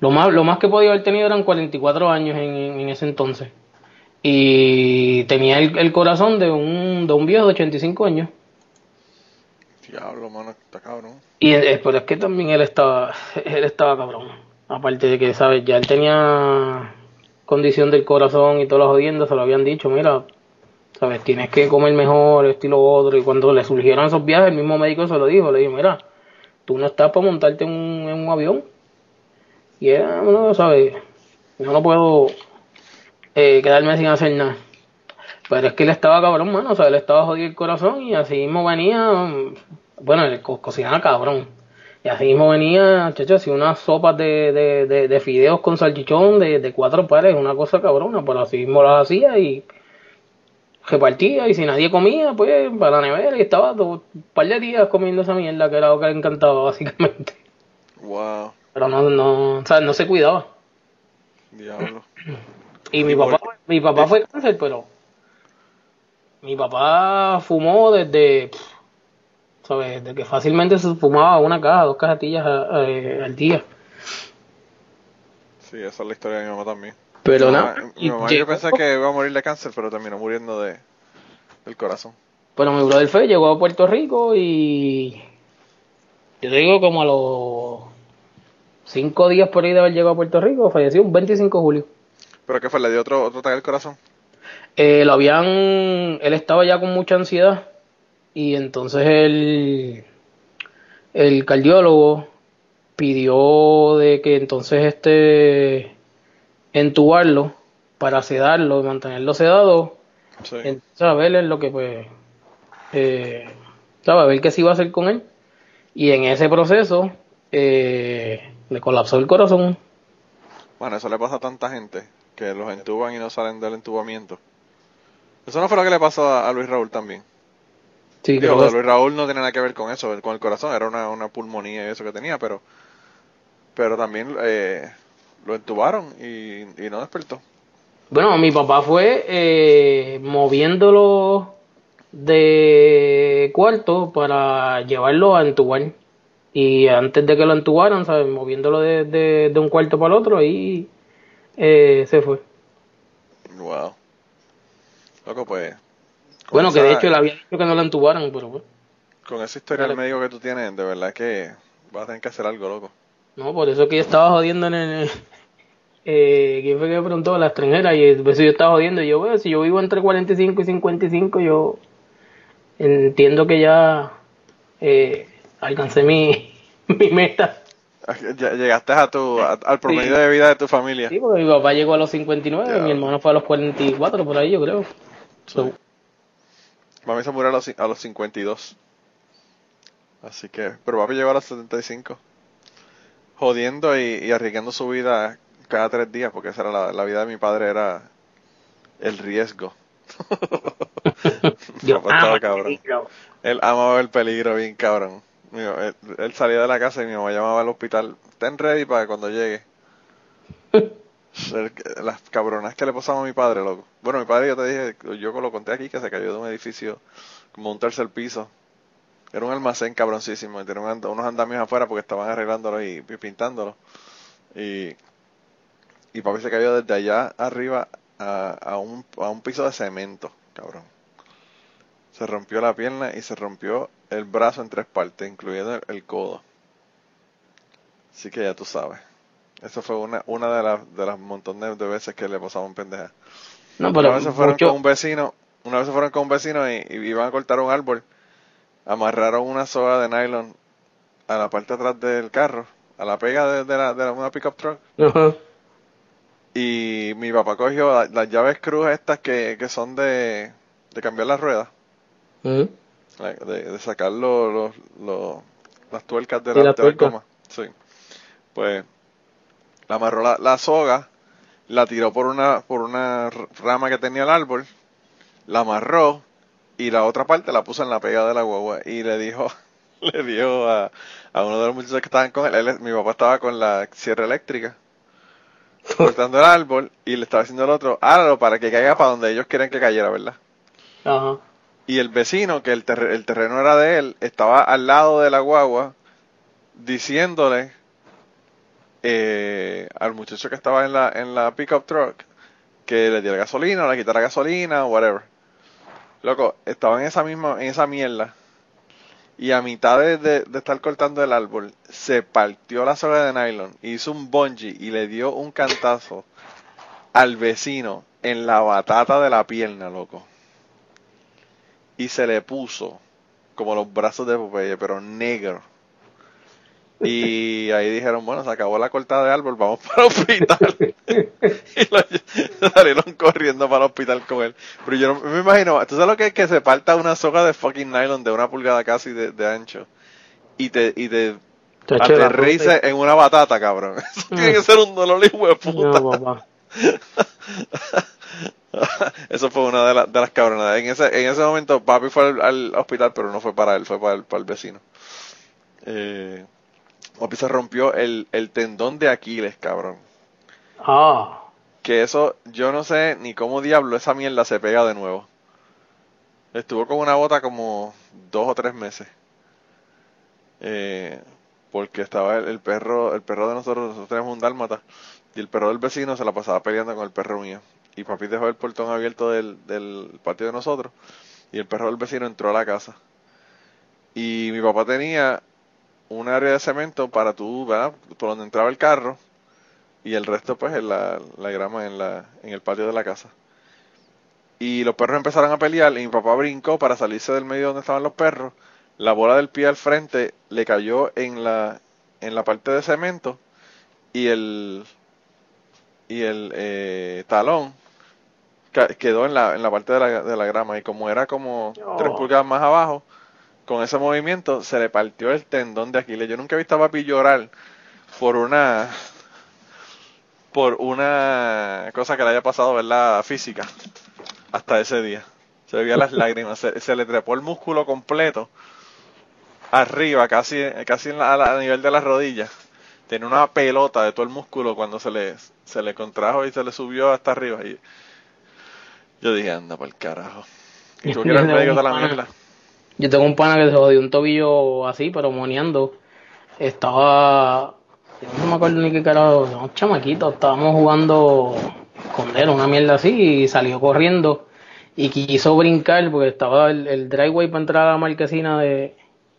lo más, lo más que podía haber tenido eran 44 años en, ese entonces. Y tenía el, el corazón de un, de un viejo de 85 años. Diablo, mano, está cabrón. Y eh, pero es que también él estaba, él estaba cabrón. Aparte de que, ¿sabes? Ya él tenía condición del corazón y todas las jodiendas, se lo habían dicho, mira, ¿sabes? Tienes que comer mejor, esto y lo otro. Y cuando le surgieron esos viajes, el mismo médico se lo dijo, le dijo, mira, tú no estás para montarte en un, en un avión. Y era, bueno, ¿sabes? Yo no puedo eh, quedarme sin hacer nada. Pero es que él estaba cabrón, mano, o sea, él estaba jodido el corazón y así mismo venía, bueno, co- cocinaba cabrón. Y así mismo venía, chacho, así unas sopas de, de, de, de fideos con salchichón de, de cuatro pares, una cosa cabrona, pero así mismo las hacía y repartía y si nadie comía, pues para la nevera y estaba todo, un par de días comiendo esa mierda que era lo que le encantaba básicamente. Wow, Pero no, no, o sea, no se cuidaba. diablo. Y mi papá, mi papá fue cáncer, pero mi papá fumó desde, pff, ¿sabes? De que fácilmente se fumaba una caja, dos cajetillas a- eh, al día. Sí, esa es la historia de mi mamá también. Pero mi mamá, y mi mamá yo pensé que iba a morir de cáncer, pero terminó muriendo de del corazón. Pero mi brother fue, llegó a Puerto Rico y yo te digo como a los cinco días por ahí de haber llegado a Puerto Rico, falleció un 25 de julio. ¿Pero qué fue? ¿Le dio otro, otro ataque al corazón? Eh, lo habían, él estaba ya con mucha ansiedad y entonces el, el cardiólogo pidió de que entonces este entubarlo para sedarlo y mantenerlo sedado Sí. entonces a ver lo que pues eh, ¿sabe? a ver qué se iba a hacer con él y en ese proceso eh, le colapsó el corazón Bueno, eso le pasa a tanta gente que los entuban y no salen del entubamiento. Eso no fue lo que le pasó a, a Luis Raúl también. Sí, Digo, que- Luis Raúl no tiene nada que ver con eso, con el corazón, era una, una pulmonía y eso que tenía, pero pero también eh, lo entubaron y, y no despertó. Bueno, mi papá fue eh, moviéndolo de cuarto para llevarlo a entubar. Y antes de que lo entubaran, ¿sabes? Moviéndolo de, de, de un cuarto para el otro, ahí eh, se fue. Wow. Loco, pues. Bueno, que de hecho él había dicho que no lo entubaran, pero pues. Con esa historia del médico que tú tienes, de verdad que vas a tener que hacer algo, loco. No, por eso que yo estaba jodiendo en el... Eh, ¿Quién fue que me preguntó? La extranjera. Y por eso yo estaba jodiendo. Y yo, bueno, si yo vivo entre 45 y 55, yo entiendo que ya eh, alcancé mi, mi meta. Ya Llegaste a tu, a- al promedio Sí. de vida de tu familia. Sí, porque mi papá llegó a los 59, Ya. mi hermano fue a los 44, por ahí yo creo. So, Mami se murió a los, a los 52. Así que, pero papi llegó a los 75. Jodiendo y, y arriesgando su vida cada tres días, porque esa era la, la vida de mi padre, era el riesgo. yo amo cabrón. el peligro. Él amaba el peligro bien cabrón. él, él salía de la casa y mi mamá llamaba al hospital. Ten ready para cuando llegue. Las cabronas que le pasamos a mi padre, loco. Bueno, mi padre, yo te dije, yo lo conté aquí, que se cayó de un edificio como un tercer piso. Era un almacén cabroncísimo. y Tenía unos andamios afuera porque estaban arreglándolo y, y pintándolo. Y, y papi se cayó desde allá arriba a, a, un, a un piso de cemento, cabrón. Se rompió la pierna y se rompió el brazo en tres partes, incluyendo el, el codo. Así que ya tú sabes. Eso fue una, una de las de las montones de veces que le pasaba un pendeja. No, Una vez se fueron mucho- con un vecino, una vez se fueron con un vecino y, y iban a cortar un árbol. Amarraron una soga de nylon a la parte de atrás del carro, a la pega de, de la, de la- una pickup truck. Ajá. Y mi papá cogió la- las llaves cruz estas que, que son de, de cambiar las ruedas, like, de, de sacar los, los, los- las tuercas de la, la tuercas. goma. Sí. Pues la amarró la, la soga, la tiró por una, por una rama que tenía el árbol, la amarró y la otra parte la puso en la pega de la guagua y le dijo, le dijo a, a uno de los muchachos que estaban con él, él- mi papá estaba con la sierra eléctrica cortando el árbol y le estaba diciendo al otro, hágalo para que caiga para donde ellos quieren que cayera, ¿verdad? Ajá. Y el vecino, que el, el terreno era de él, estaba al lado de la guagua diciéndole eh, al muchacho que estaba en la, en la pickup truck que le diera gasolina o le quitara gasolina o whatever. Loco, estaba en esa misma, en esa mierda. Y a mitad de, de- de estar cortando el árbol, se partió la soga de nylon, hizo un bungee y le dio un cantazo al vecino en la batata de la pierna, loco y se le puso como los brazos de Popeye, pero negro. Y ahí dijeron, bueno, se acabó la cortada de árbol, vamos para el hospital. y lo- salieron corriendo para el hospital con él. Pero yo no me imagino, ¿tú sabes lo que es que se parta una soga de fucking nylon de una pulgada casi de, de ancho? Y te, y te aterrice en una batata, cabrón. Eso tiene que ser un dolor hijo de puta. No, papá. Eso fue una de, la- de las cabronadas. En ese, en ese momento papi fue al, al hospital, pero no fue para él, fue para el, para el vecino. Eh, papi se rompió el, el tendón de Aquiles, cabrón. Ah. Que eso, yo no sé ni cómo diablo esa mierda se pega de nuevo. Estuvo con una bota como dos o tres meses. Eh, porque estaba el, el perro, el perro de nosotros, nosotros tenemos un dálmata, y el perro del vecino se la pasaba peleando con el perro mío. Y papi dejó el portón abierto del, del patio de nosotros, y el perro del vecino entró a la casa. Y mi papá tenía un área de cemento para tú, ¿verdad? Por donde entraba el carro, y el resto pues en la, la grama en, la, en el patio de la casa. Y los perros empezaron a pelear y mi papá brincó para salirse del medio donde estaban los perros. La bola del pie al frente le cayó en la, en la parte de cemento y el, y el eh, talón quedó en la, en la parte de la, de la grama y como era como tres Oh. pulgadas más abajo, con ese movimiento se le partió el tendón de Aquiles. Yo nunca he visto a papi llorar por una por una cosa que le haya pasado, ¿verdad? Física. Hasta ese día. Se veía las lágrimas. Se, se le trepó el músculo completo. Arriba, casi, casi en la- a, nivel de las rodillas. Tenía una pelota de todo el músculo cuando se le, se le contrajo y se le subió hasta arriba. Y yo dije, anda por el carajo. Y ir al médico de la mierda. Yo tengo un pana que se jodió un tobillo así, pero moneando. Estaba. No me acuerdo ni qué carajo. Un chamaquito. Estábamos jugando con él, una mierda así, y salió corriendo. Y quiso brincar porque estaba el, el driveway para entrar a la marquesina de,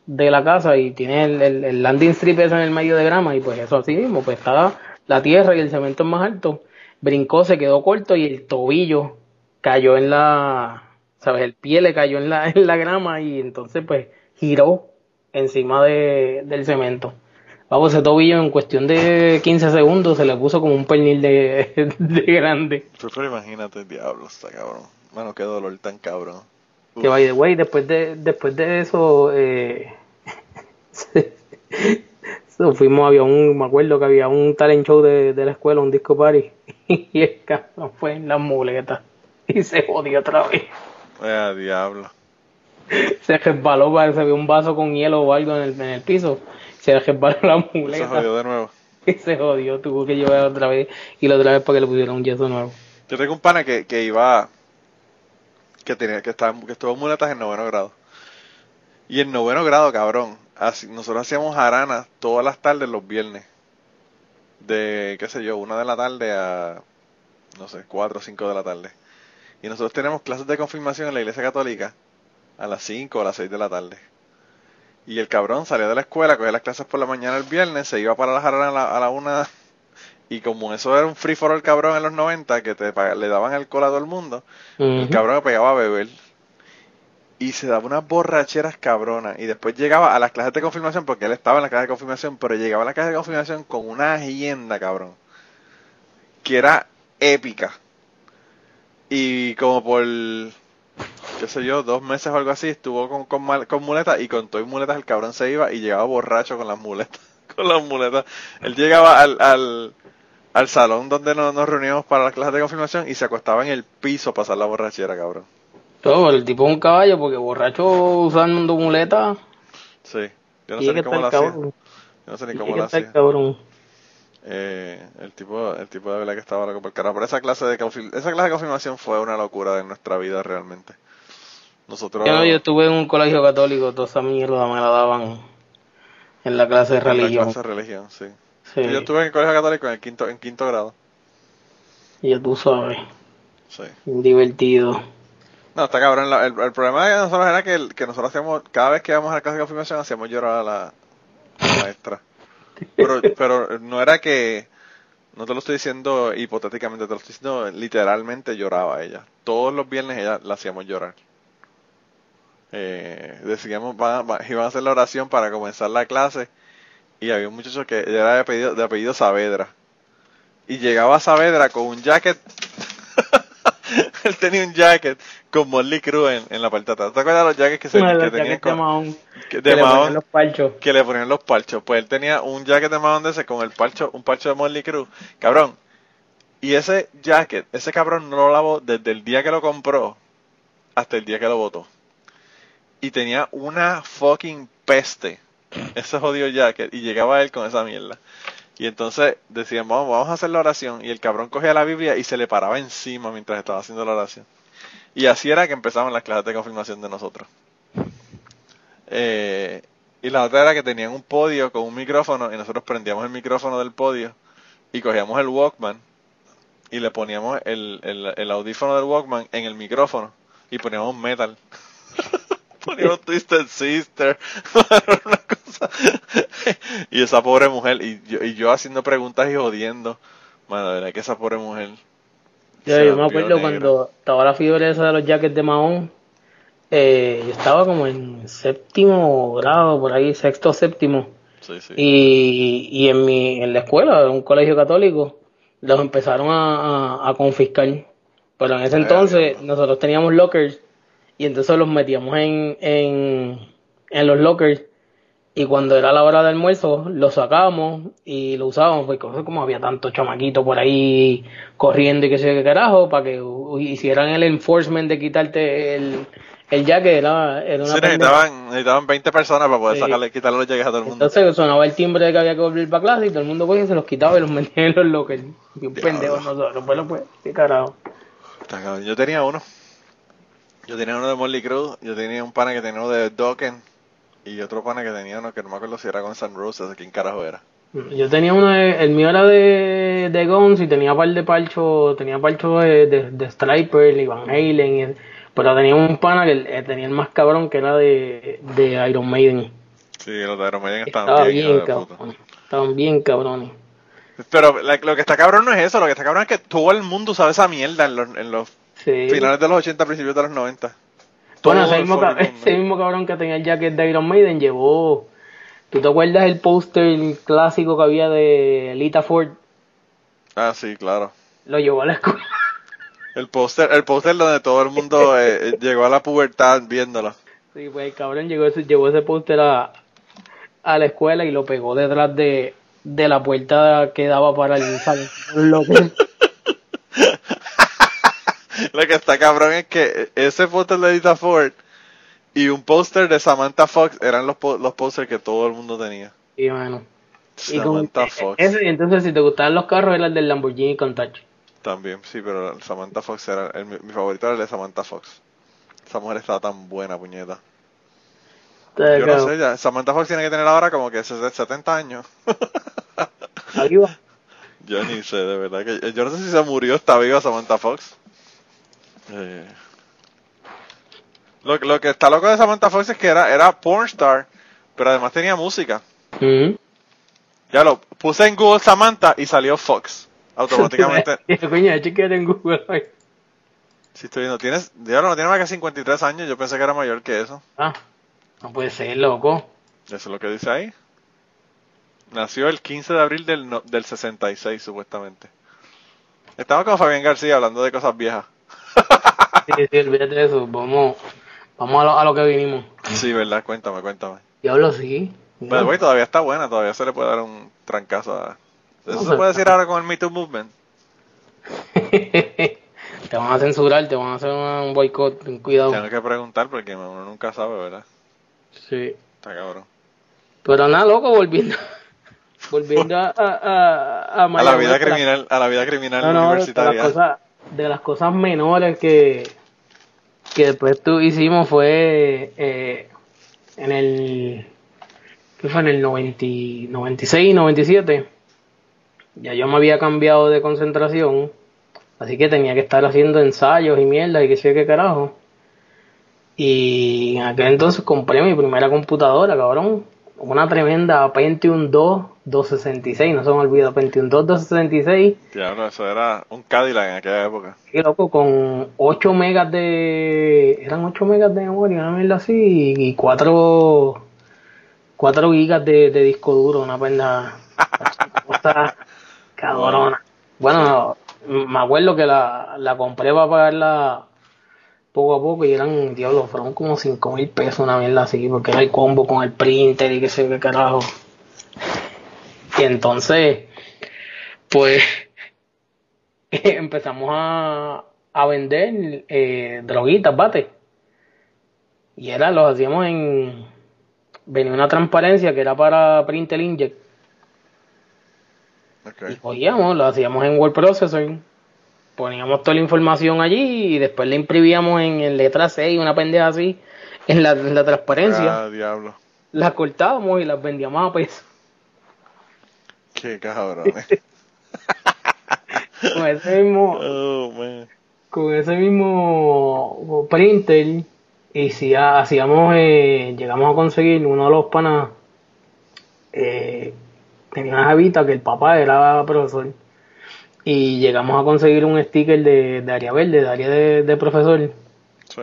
de la casa y tiene el, landing strip ese en el medio de grama. Y pues eso así mismo, pues estaba la tierra y el cemento es más alto. Brincó, se quedó corto y el tobillo cayó en la, sabes, el pie le cayó en la, en la grama y entonces pues giró encima de, del cemento. Vamos, ese tobillo en cuestión de 15 segundos se le puso como un pernil de, de grande. Pero, imagínate, diablo, está cabrón. Mano, qué dolor tan cabrón. Que by the way, después de, después de eso, eh, fuimos, había un, me acuerdo que había un talent show de, de la escuela, un disco party, y el cabrón fue en las muletas y se jodió otra vez. Eh, diablo. se resbaló, que había un vaso con hielo o algo en el, en el piso. Se resbaló la muleta. Se jodió de nuevo. Y se jodió, tuvo que llevar otra vez y la otra vez para que le pusieran un yeso nuevo. Yo tengo un pana que, que iba, que tenía, que estaba, que estuvo en muletas en noveno grado. Y en noveno grado, cabrón, así, nosotros hacíamos jaranas todas las tardes los viernes. De, qué sé yo, una de la tarde a, no sé, cuatro o cinco de la tarde. Y nosotros tenemos clases de confirmación en la iglesia católica a las cinco o a las seis de la tarde. Y el cabrón salía de la escuela, cogía las clases por la mañana el viernes, se iba para la jarana a la, a la una. Y como eso era un free for all cabrón en los 90, que te le daban alcohol a todo el mundo, el cabrón pegaba a beber. Y se daba unas borracheras cabronas. Y después llegaba a las clases de confirmación, porque él estaba en la clase de confirmación, pero llegaba a la clase de confirmación con una agenda, cabrón. Que era épica. Y como por, qué sé yo, dos meses o algo así, estuvo con, con, muletas y con todo y muletas el cabrón se iba y llegaba borracho con las muletas. Con las muletas. Él llegaba al, al, al salón donde nos, nos reuníamos para las clases de confirmación y se acostaba en el piso a pasar la borrachera, cabrón. Todo, el tipo es un caballo porque borracho usando muleta. Sí. Yo no sé ni cómo lo hacía. Yo no sé ni cómo lo hacía. cabrón. Eh, el tipo, el tipo de verdad que estaba loco por carajo. Pero esa clase de esa clase de confirmación fue una locura de nuestra vida realmente. Nosotros Yo, yo estuve en un colegio católico, toda esa mierda me la daban en la clase de en la religión. clase de religión, sí. Sí, Yo estuve en el colegio católico en el quinto, en quinto grado. ya tú sabes, Sí. divertido. No, está cabrón. La- El, el problema de nosotros era que, el- que nosotros hacíamos, cada vez que íbamos a la clase de confirmación, hacíamos llorar a la, a la maestra. Pero, pero no era que, no te lo estoy diciendo hipotéticamente, te lo estoy diciendo literalmente lloraba ella. Todos los viernes ella la hacíamos llorar. Eh, decíamos, va- va- iban a hacer la oración para comenzar la clase y había un muchacho que era de apellido, de apellido Saavedra. Y llegaba Saavedra con un jacket él tenía un jacket con Molly Crue en, en la parte de atrás. ¿Te acuerdas de los jackets que, se, que tenían jackets de con- Mahón, que- que le ponían los parchos. que le ponían los parchos? Pues él tenía un jacket de Mahón de ese con el parcho, un parcho de Molly Crue. Cabrón. Y ese jacket, ese cabrón no lo lavó desde el día que lo compró hasta el día que lo botó. Y tenía una fucking peste. Ese jodido jacket. Y llegaba él con esa mierda. Y entonces decían, vamos, a hacer la oración. Y el cabrón cogía la Biblia y se le paraba encima mientras estaba haciendo la oración. Y así era que empezaban las clases de confirmación de nosotros. Eh, y la otra era que tenían un podio con un micrófono y nosotros prendíamos el micrófono del podio y cogíamos el Walkman y le poníamos el, el, el audífono del Walkman en el micrófono y poníamos metal. Poníamos Twisted Sister, una cosa. y esa pobre mujer, y yo, y yo haciendo preguntas y jodiendo. Mano, de verdad que esa pobre mujer. Yo, yo me acuerdo cuando estaba la fiebre esa de los jackets de Mahón, eh, yo estaba como en séptimo grado, por ahí, sexto séptimo, Sí, sí. y, y en mi en la escuela, en un colegio católico, los empezaron a, a- a confiscar. Pero en ese entonces nosotros teníamos lockers y entonces los metíamos en, en, en los lockers y cuando era la hora de almuerzo los sacábamos y lo usábamos porque como había tanto chamaquito por ahí corriendo y que sé qué carajo para que hicieran el enforcement de quitarte el, el jacket era, era una Sí, necesitaban, necesitaban 20 personas para poder Sí. sacarle, quitarle los jackets a todo el mundo. Entonces sonaba el timbre de que había que volver para clase y todo el mundo cogía se los quitaba y los metía en los lockers. Y un pendejo nosotros, pues lo pues, qué carajo. Yo tenía uno. Yo tenía uno de Molly Cruz, yo tenía un pana que tenía uno de Dokken y otro pana que tenía uno que no me acuerdo si era con San Roses, quién carajo era. Yo tenía uno de, el mío era de, de Guns y tenía par de parcho, tenía parcho de, de, de Striper y Van Halen, y- pero tenía un pana que eh, tenía el más cabrón que era de, de Iron Maiden. Sí, los de Iron Maiden estaban Estaba bien, bien cabrón, estaban bien cabrones. Pero la- lo que está cabrón no es eso, lo que está cabrón es que todo el mundo sabe esa mierda en los, en los Sí. finales de los 80, principios de los 90. Bueno, ese mismo, ese cabrón que tenía el jacket de Iron Maiden llevó. ¿Tú te acuerdas el póster clásico que había de Lita Ford? Ah, sí, claro. Lo llevó a la escuela. El póster, el póster donde todo el mundo eh, eh, llegó a la pubertad viéndolo. Sí, pues el cabrón llegó ese, llevó ese póster a, a la escuela y lo pegó detrás de, de la puerta que daba para el salón. Lo que- está cabrón es que ese póster de Edita Ford y un póster de Samantha Fox eran los, po- los pósters que todo el mundo tenía. Y bueno. Y con- Samantha Fox. ese, y entonces si te gustaban los carros era el del Lamborghini Countach. También, sí, pero Samantha Fox era el- mi, favorito era el de Samantha Fox. Esa mujer estaba tan buena, puñeta. Entonces, Yo no sé, ya, Samantha Fox tiene que tener ahora como que 70 años. va. Yo ni sé, de verdad que yo no sé si se murió está viva Samantha Fox. Eh, lo, lo que está loco de Samantha Fox es que era, era pornstar, pero además tenía música. Ujú. Ya lo puse en Google Samantha y salió Fox. Automáticamente. Coño, en Google. Si estoy viendo, tienes, diablo, no tiene más que 53 años, yo pensé que era mayor que eso. Ah, no puede ser, loco. Eso es lo que dice ahí. Nació el 15 de abril del, no- del 66, supuestamente. Estamos con Fabián García hablando de cosas viejas. Sí, sí, olvídate de eso. Vamos, vamos a lo, a lo que vinimos. Sí, ¿verdad? Cuéntame, cuéntame. Diablo, sí. Pero güey, todavía está buena, todavía se le puede dar un trancazo a... Eso No, se puede decir ahora con el Me Too Movement. te van a censurar, te van a hacer un boicot. Ten cuidado. Tengo que preguntar porque uno nunca sabe, ¿verdad? Sí. Está cabrón. Pero nada, loco, volviendo. Volviendo a, a, a, a A la vida criminal, a la vida criminal No, no, de universitaria. las cosas, de las cosas menores que, que después tú hicimos fue eh, en el ¿qué fue? en el 90, 96, 97 ya yo me había cambiado de concentración así que tenía que estar haciendo ensayos y mierda y qué sé qué carajo. Y en aquel entonces compré mi primera computadora cabrón una tremenda Pentium 2 266 no se me olvida Pentium 2 266 Diablo, eso era un Cadillac en aquella época. Qué loco, con 8 megas de. Eran 8 megas de memoria, una mierda así, y 4, 4 gigas de, de disco duro, una pena. cosa cabrona. Bueno, me acuerdo que la, la compré para pagarla poco a poco y eran, diablo, fueron como 5 mil pesos, una mierda así, porque era el combo con el printer y qué sé qué carajo. Y entonces, pues empezamos a, a vender eh, droguitas, bate. Y era, los hacíamos en. Venía una transparencia que era para Printer Inject. Ok. Y cogíamos, lo hacíamos en Word Processor. Poníamos toda la información allí y después la imprimíamos en, en letra 6, una pendeja así, en la, en la transparencia. Ah, diablo. Las cortábamos y las vendíamos a peso. Qué cabrón. Con ese mismo, oh, con ese mismo printer y si ha- hacíamos eh, llegamos a conseguir uno de los panas eh, tenía una javita que el papá era profesor y llegamos a conseguir un sticker de, de área verde de área de, de profesor Sí.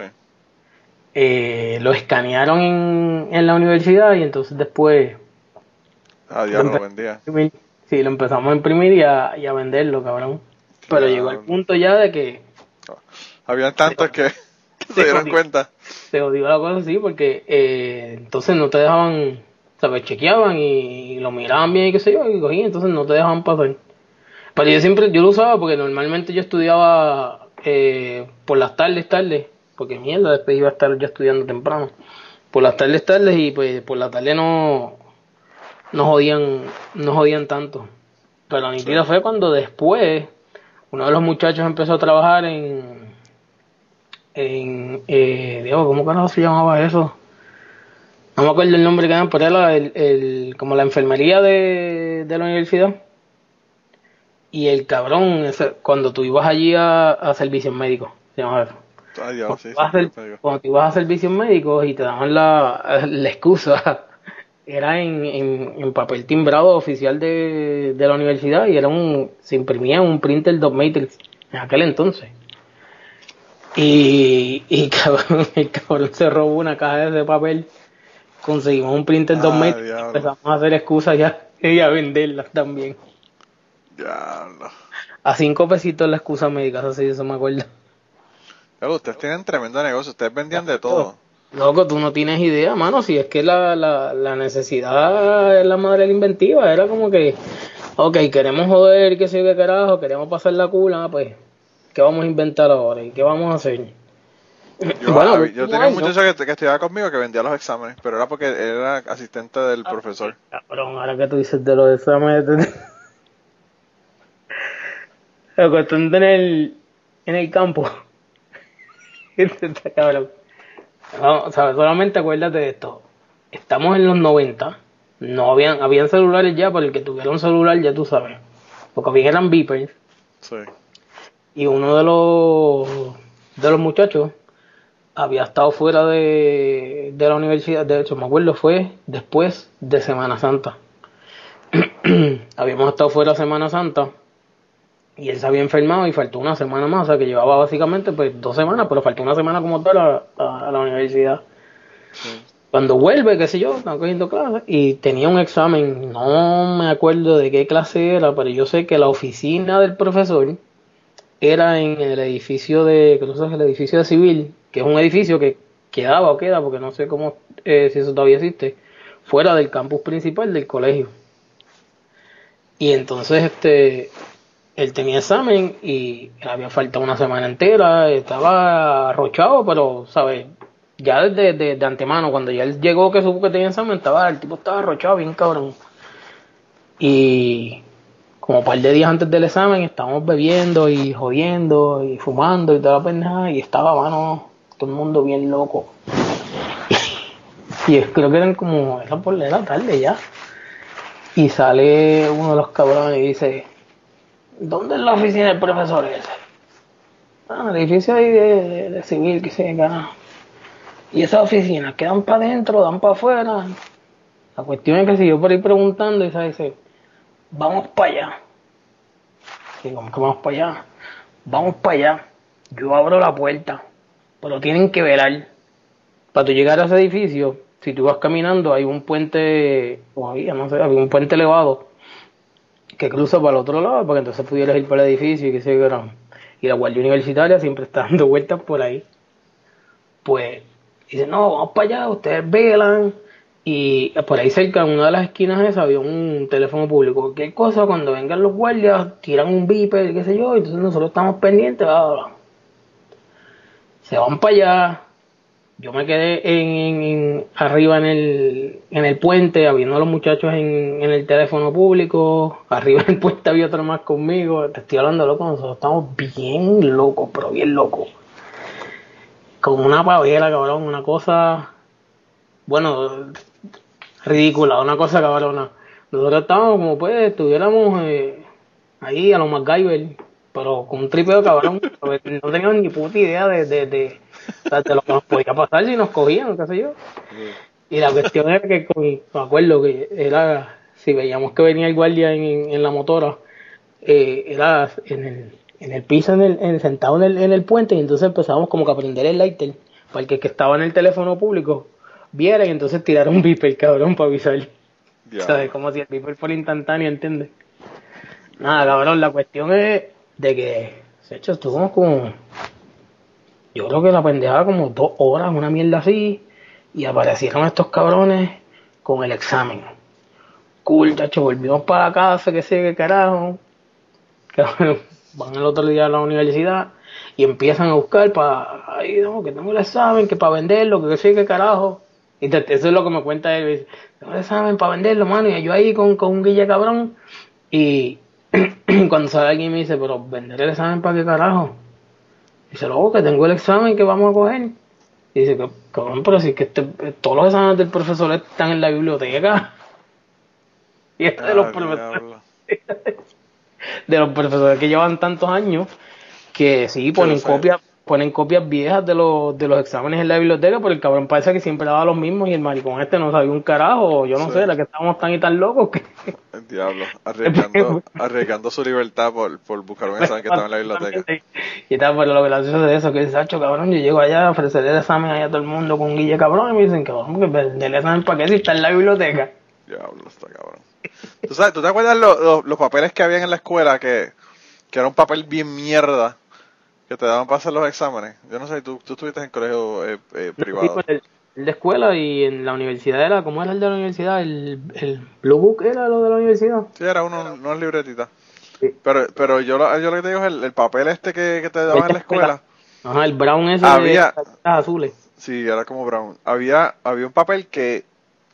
Eh, lo escanearon en, en la universidad y entonces después Ah, lo vendía. imprimir- sí, lo empezamos a imprimir y a, y a venderlo cabrón pero llegó al punto ya de que Habían tantos que, que se dieron cuenta. se odió la cosa así porque eh, entonces no te dejaban, ¿sabes? Chequeaban y, lo miraban bien y qué sé yo, y cogían, entonces no te dejaban pasar. Pero yo siempre, yo lo usaba porque normalmente yo estudiaba eh, por las tardes, tardes, porque mierda, después iba a estar yo estudiando temprano. Por las tardes, tardes y pues por la tarde no, no jodían, no jodían tanto. Pero la nítida fue cuando después uno de los muchachos empezó a trabajar en, en eh, Dios, ¿cómo carajo se llamaba eso? No me acuerdo el nombre que eran, pero era el, el, como la enfermería de, de la universidad. Y el cabrón, cuando tú ibas allí a, a servicios médicos, se llamaba eso. Ah, Cuando, sí, tú ibas a sí, hacer- te digo. cuando tú ibas a servicios médicos y te daban la, la excusa, era en, en, en papel timbrado oficial de, de la universidad y era un, se imprimía en un printer Dot Matrix en aquel entonces. Y, y cabrón, el cabrón se robó una caja de ese papel, conseguimos un printer Dot Ah, Matrix y empezamos a hacer excusas ya y a venderlas también. A cinco pesitos la excusa médica, eso sí, eso me acuerdo. Ustedes tienen tremendo negocio. Ustedes vendían de todo. Loco, tú no tienes idea, mano. Si es que la, la, la necesidad es la madre de la inventiva. Era como que, ok, queremos joder, qué sé yo, qué carajo, queremos pasar la cula, pues, ¿qué vamos a inventar ahora? ¿Y qué vamos a hacer? Yo, Bueno, tenía un muchacho que, que estudiaba conmigo que vendía los exámenes, pero era porque era asistente del profesor. Cabrón, ahora que tú dices de los exámenes. De- La cuestión de en el, en el campo. Este está cabrón. No, o sea, solamente acuérdate de esto. Estamos en los 90. No habían, habían celulares ya, pero el que tuviera un celular ya tú sabes. Porque habían eran beepers. Sí. Y uno de los de los muchachos había estado fuera de, de la universidad. De hecho, me acuerdo, fue después de Semana Santa. Habíamos estado fuera Semana Santa y él se había enfermado y faltó una semana más. O sea, que llevaba básicamente pues dos semanas, pero faltó una semana como tal a, a- a la universidad. sí. Cuando vuelve, qué sé yo, estaba cogiendo clases y tenía un examen, no me acuerdo de qué clase era, pero yo sé que la oficina del profesor era en el edificio de, que tú sabes, el edificio de civil, que es un edificio que quedaba o queda, porque no sé cómo, eh, si eso todavía existe, fuera del campus principal del colegio. Y entonces, este, él tenía examen y había faltado una semana entera, estaba arrochado, pero, ¿sabes? Ya desde de, de antemano, cuando ya él llegó que supo que tenía examen, estaba, el tipo estaba arrochado bien cabrón. Y como un par de días antes del examen estábamos bebiendo y jodiendo y fumando y toda la pendeja y estaba, mano, todo el mundo bien loco. Y creo que eran como, era por la tarde ya. Y sale uno de los cabrones y dice, ¿dónde es la oficina del profesor ese? Ah, el edificio ahí de, civil que se gana. Y esas oficinas quedan para adentro, dan para afuera. La cuestión es que siguió por ahí preguntando se dice, vamos para allá. Y como que vamos para allá. Vamos para allá. Yo abro la puerta, pero tienen que velar. Para tú llegar a ese edificio, si tú vas caminando, hay un puente, o había, no sé, había un puente elevado que cruza para el otro lado, para que entonces pudieras ir para el edificio y que se era. Y la guardia universitaria siempre está dando vueltas por ahí. Pues dice, no, vamos para allá, ustedes velan. Y por ahí cerca, en una de las esquinas esas, había un teléfono público. Cualquier cosa, cuando vengan los guardias, tiran un beeper, qué sé yo, entonces nosotros estamos pendientes. Se van para allá. Yo me quedé en, arriba en el, en el puente, habiendo a los muchachos en, el teléfono público. Arriba en el puente había otro más conmigo. Te estoy hablando loco, nosotros estamos bien locos, pero bien locos. Como una pavera, cabrón, una cosa, bueno, ridícula, una cosa cabrona. Nosotros estábamos como pues, estuviéramos eh, ahí a los MacGyver, pero con un tripeo cabrón. no teníamos ni puta idea de, de, de, de lo que nos podía pasar si nos cogían, qué sé yo. Y la cuestión era que, con, me acuerdo que era, si veíamos que venía el guardia en, en la motora, eh, era en el, en el piso, en el, en- sentado en el, en el puente, y entonces empezábamos como que a prender el lighter, para que el que estaba en el teléfono público viera y entonces tirar un beeper, cabrón, para avisar. ¿Sabes? Como si el beeper fuera instantáneo, ¿entiendes? Nada, cabrón, la cuestión es de que, de hecho, estuvimos como, yo creo que la pendejada como dos horas, una mierda así, y aparecieron estos cabrones con el examen. Cool, chacho, volvimos para casa, que sé qué carajo. Van el otro día a la universidad y empiezan a buscar para, ay, no, que tengo el examen, que para venderlo, que qué sé qué carajo. Y eso es lo que me cuenta él. dice, Tengo el examen para venderlo, mano, y yo ahí con, con un guille cabrón. Y cuando sale alguien me dice, pero vender el examen para qué carajo. Dice, luego que tengo el examen que vamos a coger. Y dice, cabrón, pero si es que este- todos los exámenes del profesor están en la biblioteca. Y este de los Ah, profesores, de los profesores que llevan tantos años, que sí ponen sí. Ponen copias viejas de los, de los exámenes en la biblioteca, pero el cabrón parece que siempre daba los mismos y el maricón este no sabía un carajo, yo no Sí. sé, era que estábamos tan y tan locos que El diablo. Arriesgando, arriesgando su libertad por, por buscar un examen que estaba en la biblioteca. Y tal, pero lo gracioso de eso, que es Sacho, cabrón, yo llego allá a ofrecer el examen allá a todo el mundo con Guille, cabrón, y me dicen, cabrón, que el examen para qué si está en la biblioteca. Diablo, está cabrón. ¿Tú, sabes, ¿Tú te acuerdas los, los, los papeles que habían en la escuela que, que era un papel bien mierda que te daban para hacer los exámenes? Yo no sé, tú, tú estuviste en colegio eh, eh, Sí, privado. pues, el, el de escuela y en la universidad era, ¿cómo era el de la universidad? El, el Blue Book era lo de la universidad. Sí, era uno, no es libretita. Sí. Pero, pero yo, lo, yo lo que te digo es el, el papel este que, que te daban en la escuela. Ajá, el brown ese Había- de azules. Sí, era como brown. Había, había un papel que,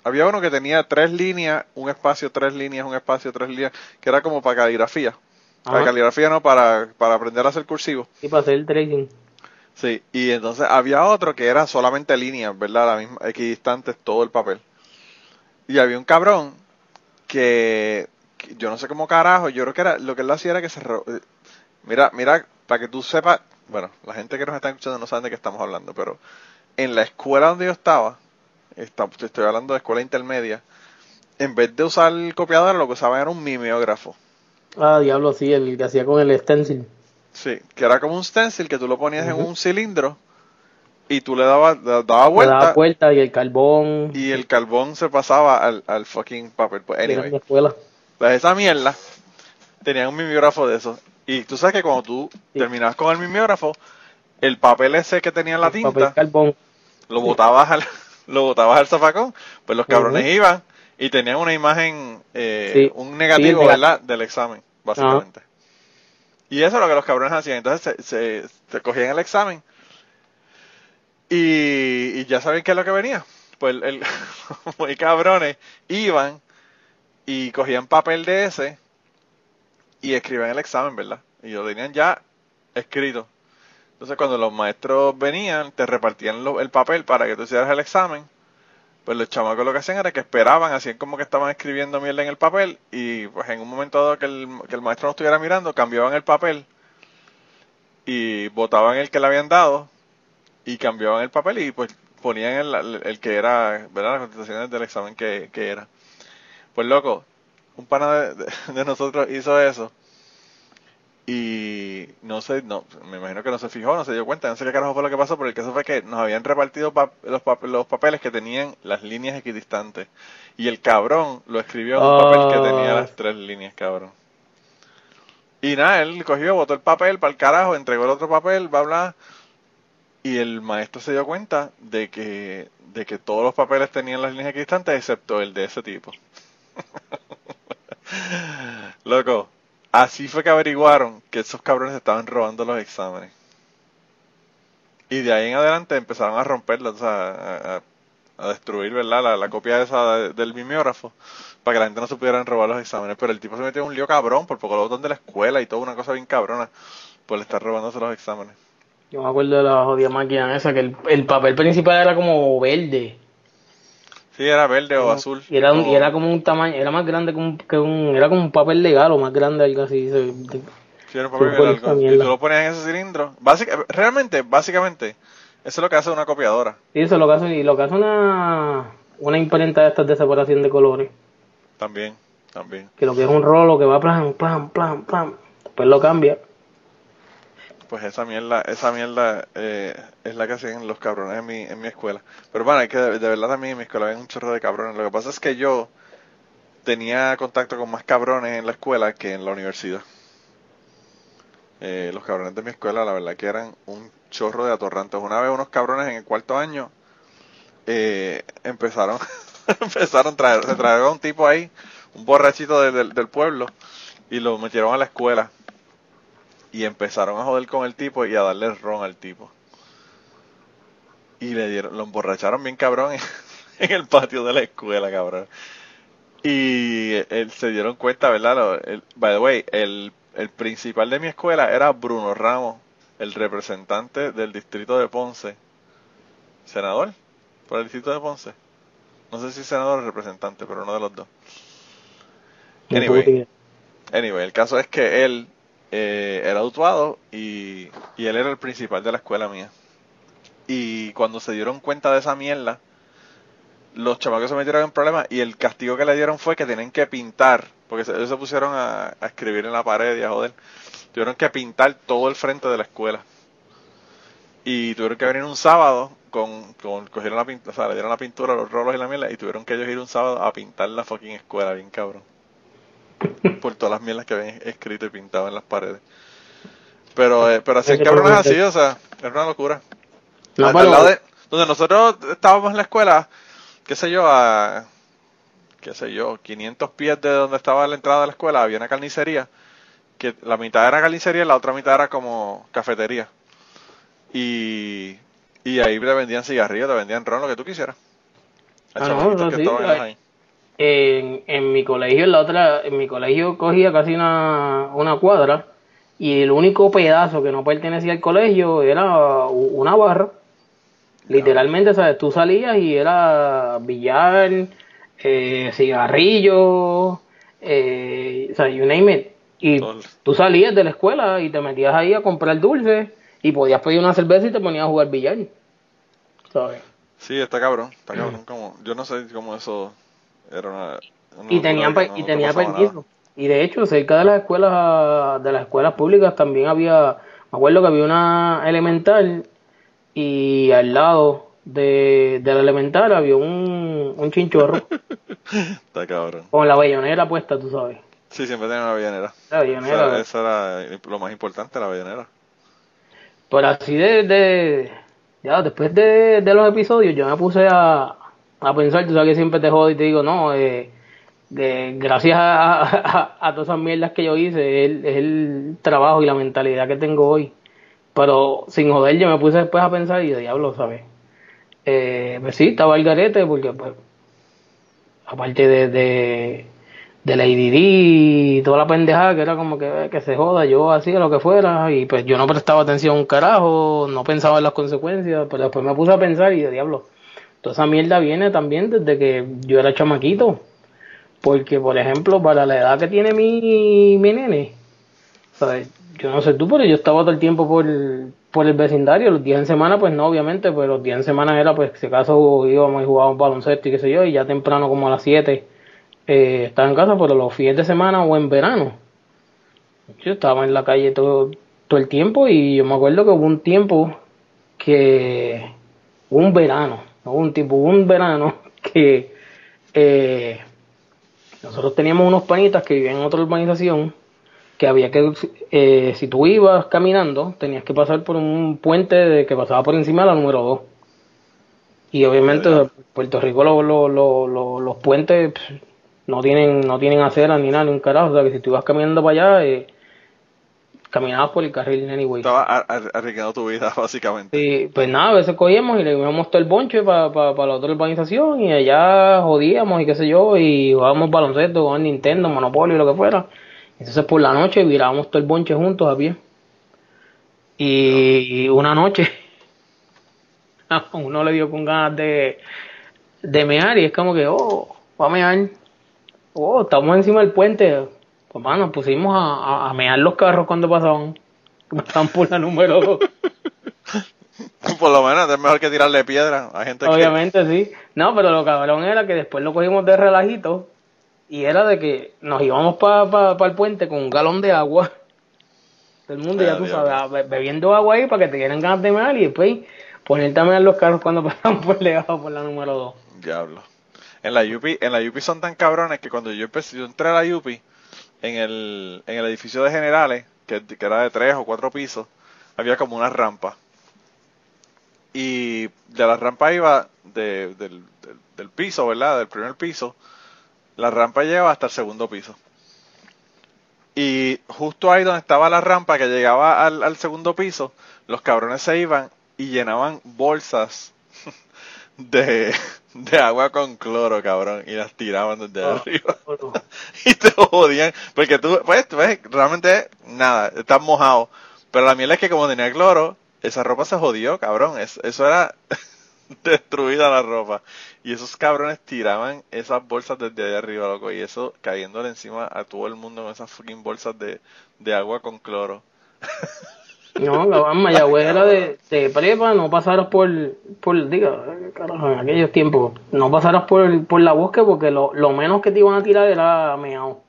había uno que tenía tres líneas, un espacio, tres líneas, un espacio, tres líneas, que era como para caligrafía. Para caligrafía no, para, para aprender a hacer cursivo. Y para hacer el tracing. Sí, y entonces había otro que era solamente líneas, ¿verdad? La misma, equidistantes, todo el papel. Y había un cabrón que, que yo no sé cómo carajo, yo creo que era, lo que él hacía era que se... eh, Mira, mira, para que tú sepas, bueno, la gente que nos está escuchando no sabe de qué estamos hablando, pero en la escuela donde yo estaba, está- estoy hablando de escuela intermedia, en vez de usar el copiador, lo que usaban era un mimeógrafo. Ah, diablo, sí, el que hacía con el stencil. Sí, que era como un stencil que tú lo ponías en un cilindro y tú le dabas, le dabas Le vuelta daba vuelta y el carbón. y el carbón se pasaba al, al fucking papel. Pues, anyway, pues esa mierda tenía un mimeógrafo de esos. Y tú sabes que cuando tú Sí. terminabas con el mimeógrafo, el papel ese que tenía en la El papel tinta, carbón. lo botabas al, lo botabas al zafacón, pues los cabrones iban y tenían una imagen, eh, Sí. un negativo, Sí, ¿verdad? Del examen, básicamente. Y eso es lo que los cabrones hacían. Entonces se, se, se cogían el examen y, y ya saben qué es lo que venía. Pues el, el- muy cabrones iban y cogían papel de ese y escribían el examen, ¿verdad? Y lo tenían ya escrito. Entonces cuando los maestros venían, te repartían lo- el papel para que tú hicieras el examen. Pues los chamacos lo que hacían era que esperaban, hacían como que estaban escribiendo mierda en el papel y pues en un momento dado que el, que el maestro no estuviera mirando, cambiaban el papel y botaban el que le habían dado y cambiaban el papel y pues ponían el, el- que era, ¿verdad? Las contestaciones del examen que, que era. Pues loco, un pana de nosotros hizo eso y no sé, no, me imagino que no se fijó, no se dio cuenta, no sé qué carajo fue lo que pasó, pero el caso fue que nos habían repartido pa- los, pap- los papeles que tenían las líneas equidistantes y el cabrón lo escribió en un papel que tenía las tres líneas, cabrón. Y nada, él cogió, botó el papel para el carajo, entregó el otro papel, bla, bla. Y el maestro se dio cuenta de que, de que todos los papeles tenían las líneas equidistantes excepto el de ese tipo. Loco, así fue que averiguaron que esos cabrones estaban robando los exámenes. Y de ahí en adelante empezaron a romperlos, o sea, a, destruir, ¿verdad? La, la copia esa de- del mimeógrafo para que la gente no se pudieran robar los exámenes. Pero el tipo se metió en un lío cabrón por poco lo botan de la escuela y toda una cosa bien cabrona por estar robándose los exámenes. Yo me acuerdo de la jodida máquina esa, que el papel principal era como verde. Sí, era verde o azul. Y era, un- y era como un tamaño, era más grande que un, que un, era como un papel legal o más grande, algo así. se- de- Sí, era un papel esa Y tú lo ponías en ese cilindro. Básica- realmente, básicamente, eso es lo que hace una copiadora. Sí, eso es lo que hace, y lo que hace una, una imprenta de estas de separación de colores. También, también. Que lo que es un rolo que va plan, plan, plan, plan. Después lo cambia. Pues esa mierda, esa mierda eh, es la que hacían los cabrones en mi, en mi escuela. Pero bueno, es que de, de verdad también en mi escuela había un chorro de cabrones. Lo que pasa es que yo tenía contacto con más cabrones en la escuela que en la universidad. Eh, los cabrones de mi escuela, la verdad que eran un chorro de atorrantes. Una vez unos cabrones en el cuarto año eh, empezaron, empezaron a traer, se trajeron a un tipo ahí, un borrachito de- del- del pueblo, y lo metieron a la escuela y empezaron a joder con el tipo y a darle ron al tipo. Y le dieron, lo emborracharon bien cabrón en, en el patio de la escuela, cabrón. Y él, se dieron cuenta, ¿verdad? Lo- el- by the way, el, el principal de mi escuela era Bruno Ramos, el representante del distrito de Ponce. Senador por el distrito de Ponce. No sé si senador o representante, pero uno de los dos. Anyway. Anyway, el caso es que él eh, era autuado y, y él era el principal de la escuela mía. Y cuando se dieron cuenta de esa mierda, los chamacos se metieron en problemas y el castigo que le dieron fue que tienen que pintar, porque ellos se pusieron a, a escribir en la pared y a joder, tuvieron que pintar todo el frente de la escuela. Y tuvieron que venir un sábado con, con cogieron la pintura, o sea, le dieron la pintura, los rolos y la mierda, y tuvieron que ellos ir un sábado a pintar la fucking escuela, bien cabrón por todas las mierdas que habían escrito y pintado en las paredes. Pero, eh, pero hacían Ese cabrones problema así, o sea, era una locura. Al- lado de- donde nosotros estábamos en la escuela, qué sé yo, a, qué sé yo, 500 pies de donde estaba la entrada de la escuela, había una carnicería, que la mitad era carnicería y la otra mitad era como cafetería. Y, y ahí te vendían cigarrillos, te vendían ron, lo que tú quisieras. Ah, no, sí, ahí. En, en mi colegio, en la otra, en mi colegio cogía casi una, una cuadra y el único pedazo que no pertenecía al colegio era una barra. Literalmente, ¿sabes? Tú salías y era billar, eh, cigarrillo, eh, o sea, you name it. Y tú salías de la escuela y te metías ahí a comprar dulces y podías pedir una cerveza y te ponías a jugar billar. ¿Sabes? Sí, está cabrón, está cabrón. Como, yo no sé cómo eso era una... una y tenían no y te tenía permiso y de hecho cerca de las escuelas de las escuelas públicas también había me acuerdo que había una elemental y al lado de, de la elemental había un, un chinchorro Está cabrón. con la bellonera puesta tú sabes Sí, siempre tenía una bellonera. la bellonera era, eso era lo más importante, la bellonera. pero así de, de ya después de, de los episodios yo me puse a, a pensar tú sabes que siempre te jodo y te digo no eh, gracias a, todas esas mierdas que yo hice, es el, trabajo y la mentalidad que tengo hoy. Pero sin joder, yo me puse después a pensar y de diablo, ¿sabes? Eh, pues sí, estaba el garete porque, pues, aparte de, de, de la IDD y toda la pendejada que era como que, que se joda, yo hacía lo que fuera y pues yo no prestaba atención un carajo, no pensaba en las consecuencias, pero después me puse a pensar y de diablo, toda esa mierda viene también desde que yo era chamaquito. Porque, por ejemplo, para la edad que tiene mi, mi nene, ¿sabes? yo no sé tú, pero yo estaba todo el tiempo por, por el vecindario. Los días en semana, pues no, obviamente, pero los días en semana era, pues, si acaso íbamos y jugábamos baloncesto y qué sé yo, y ya temprano, como a las 7, eh, estaba en casa, pero los fines de semana o en verano. Yo estaba en la calle todo, todo el tiempo y yo me acuerdo que hubo un tiempo que, un verano, no hubo un hubo un verano que eh, nosotros teníamos unos panitas que vivían en otra urbanización que había que, eh, si tú ibas caminando, tenías que pasar por un puente de, que pasaba por encima de la número 2. Y obviamente en Puerto Rico lo- lo- lo- lo- los puentes pff, no tienen no tienen aceras ni nada, ni un carajo. O sea que si tú ibas caminando para allá, eh, caminabas por el carril anyway. Estaba ar- ar- arriesgando tu vida, básicamente. Sí, pues nada, a veces cogíamos y le íbamos todo el bonche para la otra urbanización y allá jodíamos y qué sé yo, y jugábamos baloncesto, jugábamos Nintendo, Monopoly, lo que fuera. Entonces por la noche virábamos todo el bonche juntos a pie. Y una noche a uno le dio con ganas de, de mear y es como que, oh, va a mear. Oh, estamos encima del puente. Pues mano, nos pusimos a, a, a mear los carros cuando pasaban. Pasaban por la número dos. Por lo menos es mejor que tirarle piedra a gente que... Obviamente sí. No, pero lo cabrón era que después lo cogimos de relajito y era de que nos íbamos para pa, pa el puente con un galón de agua. Todo el mundo, ya tú sabes, bebiendo agua ahí para que te dieran ganas de mear y después ponerte a mear los carros cuando pasan por debajo por la número 2. Diablo. En la Yupi, en la Yupi son tan cabrones que cuando yo empecé, yo entré a la Yupi, en el, en el edificio de generales, que, que era de tres o cuatro pisos, había como una rampa. Y de la rampa iba de- del, del, del piso, ¿verdad? Del primer piso, la rampa llegaba hasta el segundo piso. Y justo ahí donde estaba la rampa que llegaba al, al segundo piso, los cabrones se iban y llenaban bolsas de, de agua con cloro, cabrón, y las tiraban desde Ah. arriba. y te jodían, porque tú, pues, tú ves, realmente, nada, estás mojado. Pero la miel es que como tenía cloro, esa ropa se jodió, cabrón. Es- eso era destruida la ropa. Y esos cabrones tiraban esas bolsas desde ahí arriba, loco, y eso cayéndole encima a todo el mundo con esas fucking bolsas de, de agua con cloro. No, cabrón, Mayagüez era de, de prepa, no pasaras por, por, diga, carajo, en aquellos tiempos, no pasaras por, por la bosque porque lo, lo menos que te iban a tirar era meao.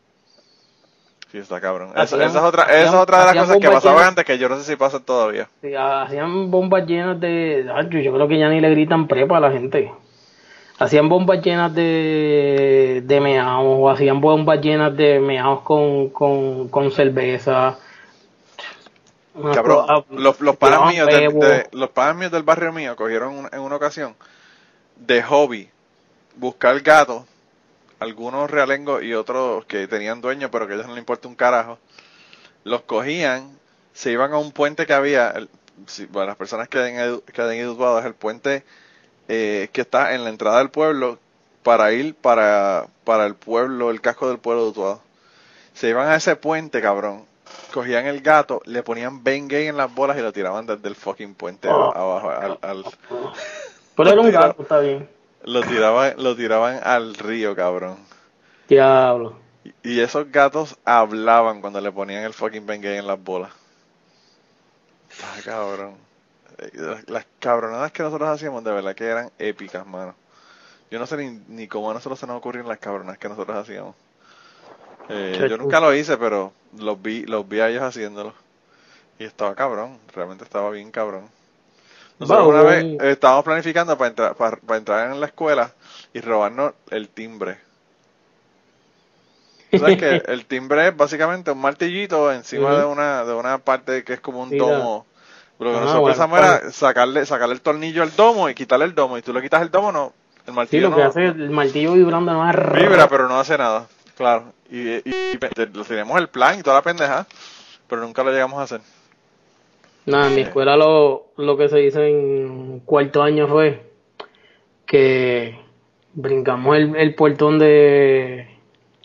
Sí, está cabrón. Hacían- esa es otra, hacían- esa es otra de las cosas que pasaban llenas- antes que yo no sé si pasan todavía. Sí, hacían bombas llenas de. Yo creo que ya ni le gritan prepa a la gente. Hacían bombas llenas de, de meados, o hacían bombas llenas de meados con, con, con cerveza. Cabrón, los, los panas míos de- los panas míos del barrio mío cogieron un- en una ocasión de hobby buscar gatos, algunos realengos y otros que tenían dueños pero que a ellos no les importa un carajo. Los cogían, se iban a un puente que había, el- si, las personas que hayan, ido- que hayan Utuado, es el puente eh, que está en la entrada del pueblo para ir para, para el pueblo, el casco del pueblo de Utuado. Se iban a ese puente, cabrón. Cogían el gato, le ponían Bengay en las bolas y lo tiraban desde el fucking puente Oh. abajo. Al, al- Pero era un gato, está bien. lo, tiraban, lo tiraban al río, cabrón. Diablo. Y- Y esos gatos hablaban cuando le ponían el fucking Bengay en las bolas. Ah, cabrón. Eh, Las, las cabronadas que nosotros hacíamos de verdad que eran épicas, mano. Yo no sé ni, ni cómo a nosotros se nos ocurrían las cabronadas que nosotros hacíamos. Eh, yo nunca lo hice, pero los vi, los vi a ellos haciéndolo. Y estaba cabrón, realmente estaba bien cabrón. Nosotros una vez eh, estábamos planificando para entrar, para, para entrar en la escuela y robarnos el timbre. Tú sabes que el timbre es básicamente un martillito encima de una de una parte que es como un Sí, domo. Lo que Ah, nosotros bueno, pensamos era sacarle, sacarle el tornillo al domo y quitarle el domo. Y tú le quitas el domo, no. El Sí, martillo lo que hace el martillo vibrando no es vibra, pero no hace nada. Claro. Y, y, y tenemos el plan y toda la pendeja, pero nunca lo llegamos a hacer. Nada, en mi escuela lo, lo que se hizo en cuarto año fue que brincamos el, el portón de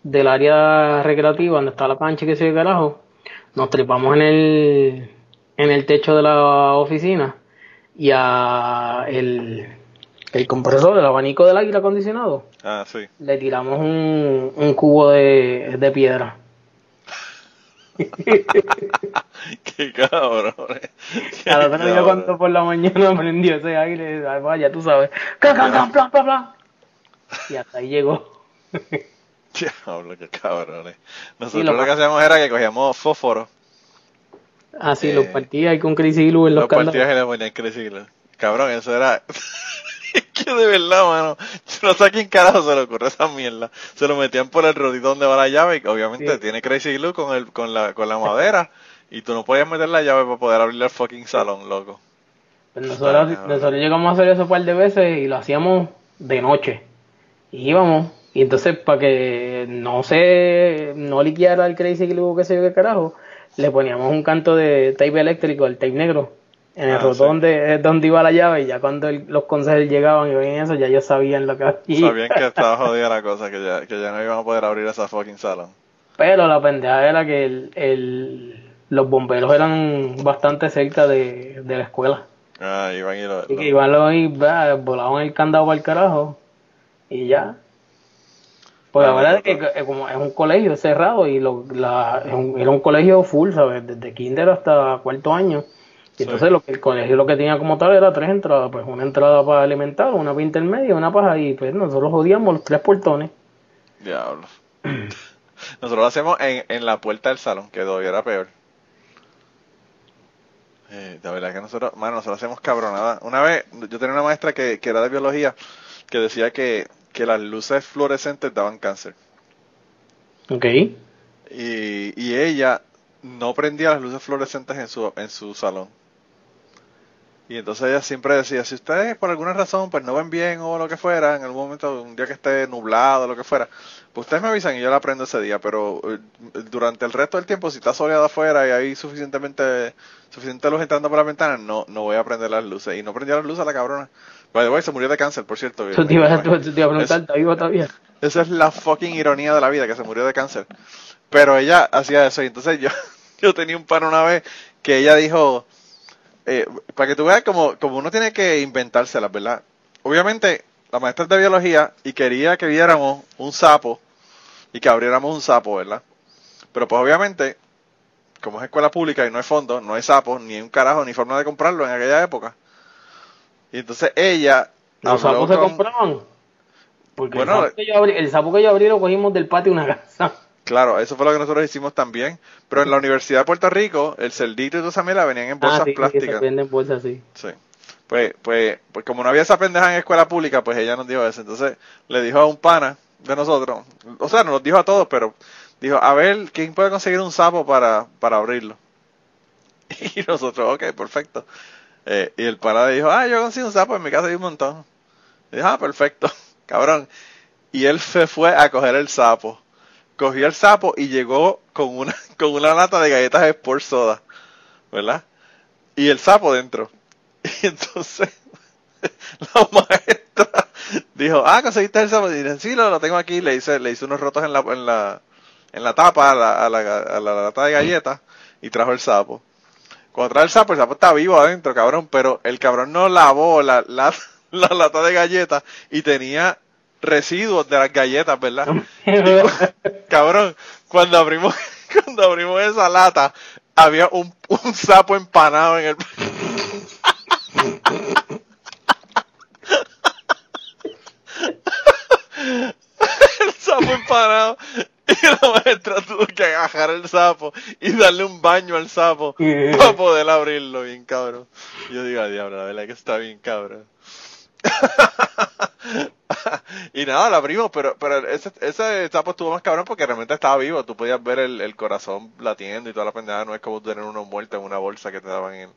del área recreativa donde está la cancha que se ve carajo. Nos trepamos en el en el techo de la oficina y a el, el compresor, el abanico del aire acondicionado, Ah, sí. le tiramos un, un cubo de, de piedra. Qué cabrón. Al otro día cuando por la mañana prendió ese aire, ay, vaya, tú sabes, ¡Can, can, can, plan, plan, plan! y hasta ahí llegó. Diablo, qué cabrones. Nosotros lo lo, que hacíamos era que cogíamos fósforo, Así Eh, los partía y con Crazy Glue en los los candados. y le ponían crecible. Cabrón, eso era. Es que de verdad, mano. Yo no sé a quién carajo se le ocurre esa mierda. Se lo metían por el rodito donde va la llave y obviamente Sí. tiene Crazy Glue con, el, con, la, con la madera. Y tú no podías meter la llave para poder abrir el fucking salón, loco. Pues nosotros, nosotros llegamos a hacer eso un par de veces y lo hacíamos de noche. Y íbamos, y entonces para que no se, no liqueara el Crazy Glue que se ve carajo, le poníamos un canto de tape eléctrico, el tape negro, en el Ah, roto sí. donde, donde iba la llave y ya cuando el- los consejeros llegaban y veían eso, ya ellos sabían lo que hacía. Sabían que estaba jodida la cosa, que ya, que ya no iban a poder abrir esa fucking salón. Pero la pendeja era que el, el- los bomberos eran bastante cerca de, de la escuela. Ah, iban y lo, Y lo- que iban los y va, volaban el candado para el carajo. Y ya. Pues la Ah, verdad es que eh, como es un colegio cerrado y lo, la, es un- era un colegio full, ¿sabes? Desde kinder hasta cuarto año. Y Sí. entonces lo que el colegio lo que tenía como tal era tres entradas, pues una entrada para elemental, una para intermedia, una para y pues nosotros jodíamos los tres portones. Diablo. Nosotros lo hacemos en, en la puerta del salón, que todavía era peor. Eh, de verdad que nosotros, mano, nosotros hacemos cabronada. Una vez, yo tenía una maestra que, que era de biología, que decía que, que las luces fluorescentes daban cáncer. Ok. Y, y ella no prendía las luces fluorescentes en su, en su salón. Y entonces ella siempre decía, si ustedes por alguna razón pues no ven bien o lo que fuera, en algún momento, un día que esté nublado o lo que fuera, pues ustedes me avisan y yo la prendo ese día, pero eh, durante el resto del tiempo, si está soleado afuera y hay suficientemente suficiente luz entrando por la ventana, no, no voy a prender las luces. Y no prendió las luces a la cabrona. By the way, se murió de cáncer, por cierto. Eso te iba, a- Bueno, te iba a preguntar, ¿está vivo todavía? esa es la fucking ironía de la vida, que se murió de cáncer. Pero ella hacía eso y entonces yo, yo tenía un pan una vez que ella dijo, eh, para que tú veas como, como uno tiene que inventárselas, ¿verdad? Obviamente, la maestra es de biología y quería que viéramos un sapo y que abriéramos un sapo, ¿verdad? Pero pues obviamente, como es escuela pública y no hay fondos, no hay sapos, ni hay un carajo, ni forma de comprarlo en aquella época. Y entonces ella... Los sapos se compraban. Porque Bueno, el, sapo que yo abrí, el sapo que yo abrí lo cogimos del patio de una casa. Claro, eso fue lo que nosotros hicimos también. Pero en la Universidad de Puerto Rico, el cerdito y toda esa mierda venían en bolsas ah, sí, sí, plásticas. se venden bolsas así. Sí. Pues, pues, pues como no había esa pendeja en escuela pública, pues ella nos dijo eso. Entonces le dijo a un pana de nosotros, o sea, nos lo dijo a todos, pero dijo, a ver, ¿quién puede conseguir un sapo para, para abrirlo? Y nosotros, ok, perfecto. Eh, y el pana le dijo, ah, yo consigo un sapo, en mi casa hay un montón. Y dijo, ah, perfecto, cabrón. Y él se fue a coger el sapo. Cogió el sapo y llegó con una, con una lata de galletas Sport Soda, ¿verdad? y el sapo dentro. Y entonces la maestra dijo, ah, conseguiste el sapo. Y dice, sí, lo, lo tengo aquí. Le hice, le hice unos rotos en la, en la, en la tapa a la, a la, a la lata de galletas y trajo el sapo. Cuando trae el sapo, el sapo está vivo adentro, cabrón, pero el cabrón no lavó la, la, la lata de galletas y tenía residuos de las galletas, ¿verdad? Cabrón, cuando abrimos, cuando abrimos esa lata, había un, un sapo empanado en el... el sapo empanado. Y la maestra tuvo que agarrar el sapo y darle un baño al sapo para poder abrirlo, bien cabrón. Yo digo, "A diablo, la verdad que está bien cabrón. y nada, lo abrimos, pero, pero ese, ese sapo estuvo más cabrón porque realmente estaba vivo. Tú podías ver el, el corazón latiendo y toda la pendejada. No es como tener uno muerto en una bolsa que te daban en,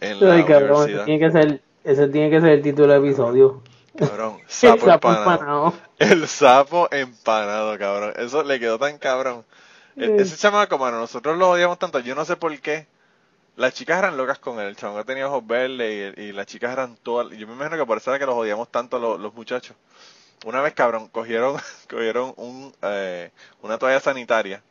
en la Ay, cabrón, ese universidad. tiene que ser, ese tiene que ser el título del episodio. Cabrón, El sapo, sapo empanado. empanado. El sapo empanado, cabrón. Eso le quedó tan cabrón. E- Mm. Ese chamaco, mano, nosotros lo odiamos tanto. Yo no sé por qué. Las chicas eran locas con él. El chamaco tenía ojos verdes y, las chicas eran todas. Yo me imagino que por eso era que los odiamos tanto los, muchachos. Una vez, cabrón, cogieron, cogieron un, eh, una toalla sanitaria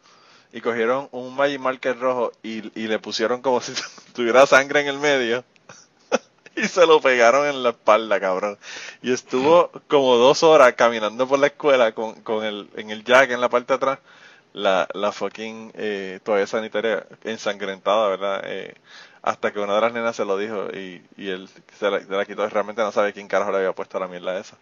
y cogieron un Magic Marker rojo y, y le pusieron como si tuviera sangre en el medio. Y se lo pegaron en la espalda, cabrón. Y estuvo como dos horas caminando por la escuela con, con el, en el jack en la parte de atrás, la, la fucking eh, toalla sanitaria ensangrentada, ¿verdad? Eh, hasta que una de las nenas se lo dijo y, y él se la, se la quitó. Realmente no sabe quién carajo le había puesto la mierda esa.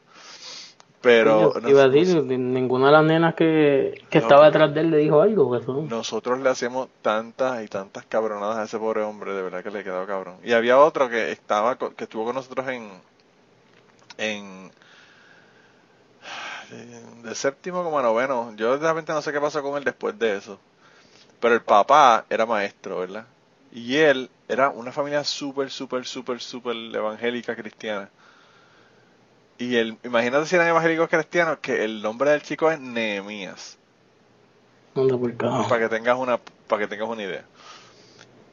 Pero Yo iba a decir, ninguna de las nenas que, que estaba detrás de él le dijo algo. que eso- nosotros le hacemos tantas y tantas cabronadas a ese pobre hombre, de verdad que le quedó cabrón. Y había otro que estaba que estuvo con nosotros en en de séptimo como a noveno. Yo realmente no sé qué pasó con él después de eso. Pero el papá era maestro, ¿verdad? Y él era una familia súper, súper, súper, súper evangélica cristiana. Y el, imagínate si eran evangélicos cristianos, que el nombre del chico es Nehemías Anda por para que tengas una para que tengas una idea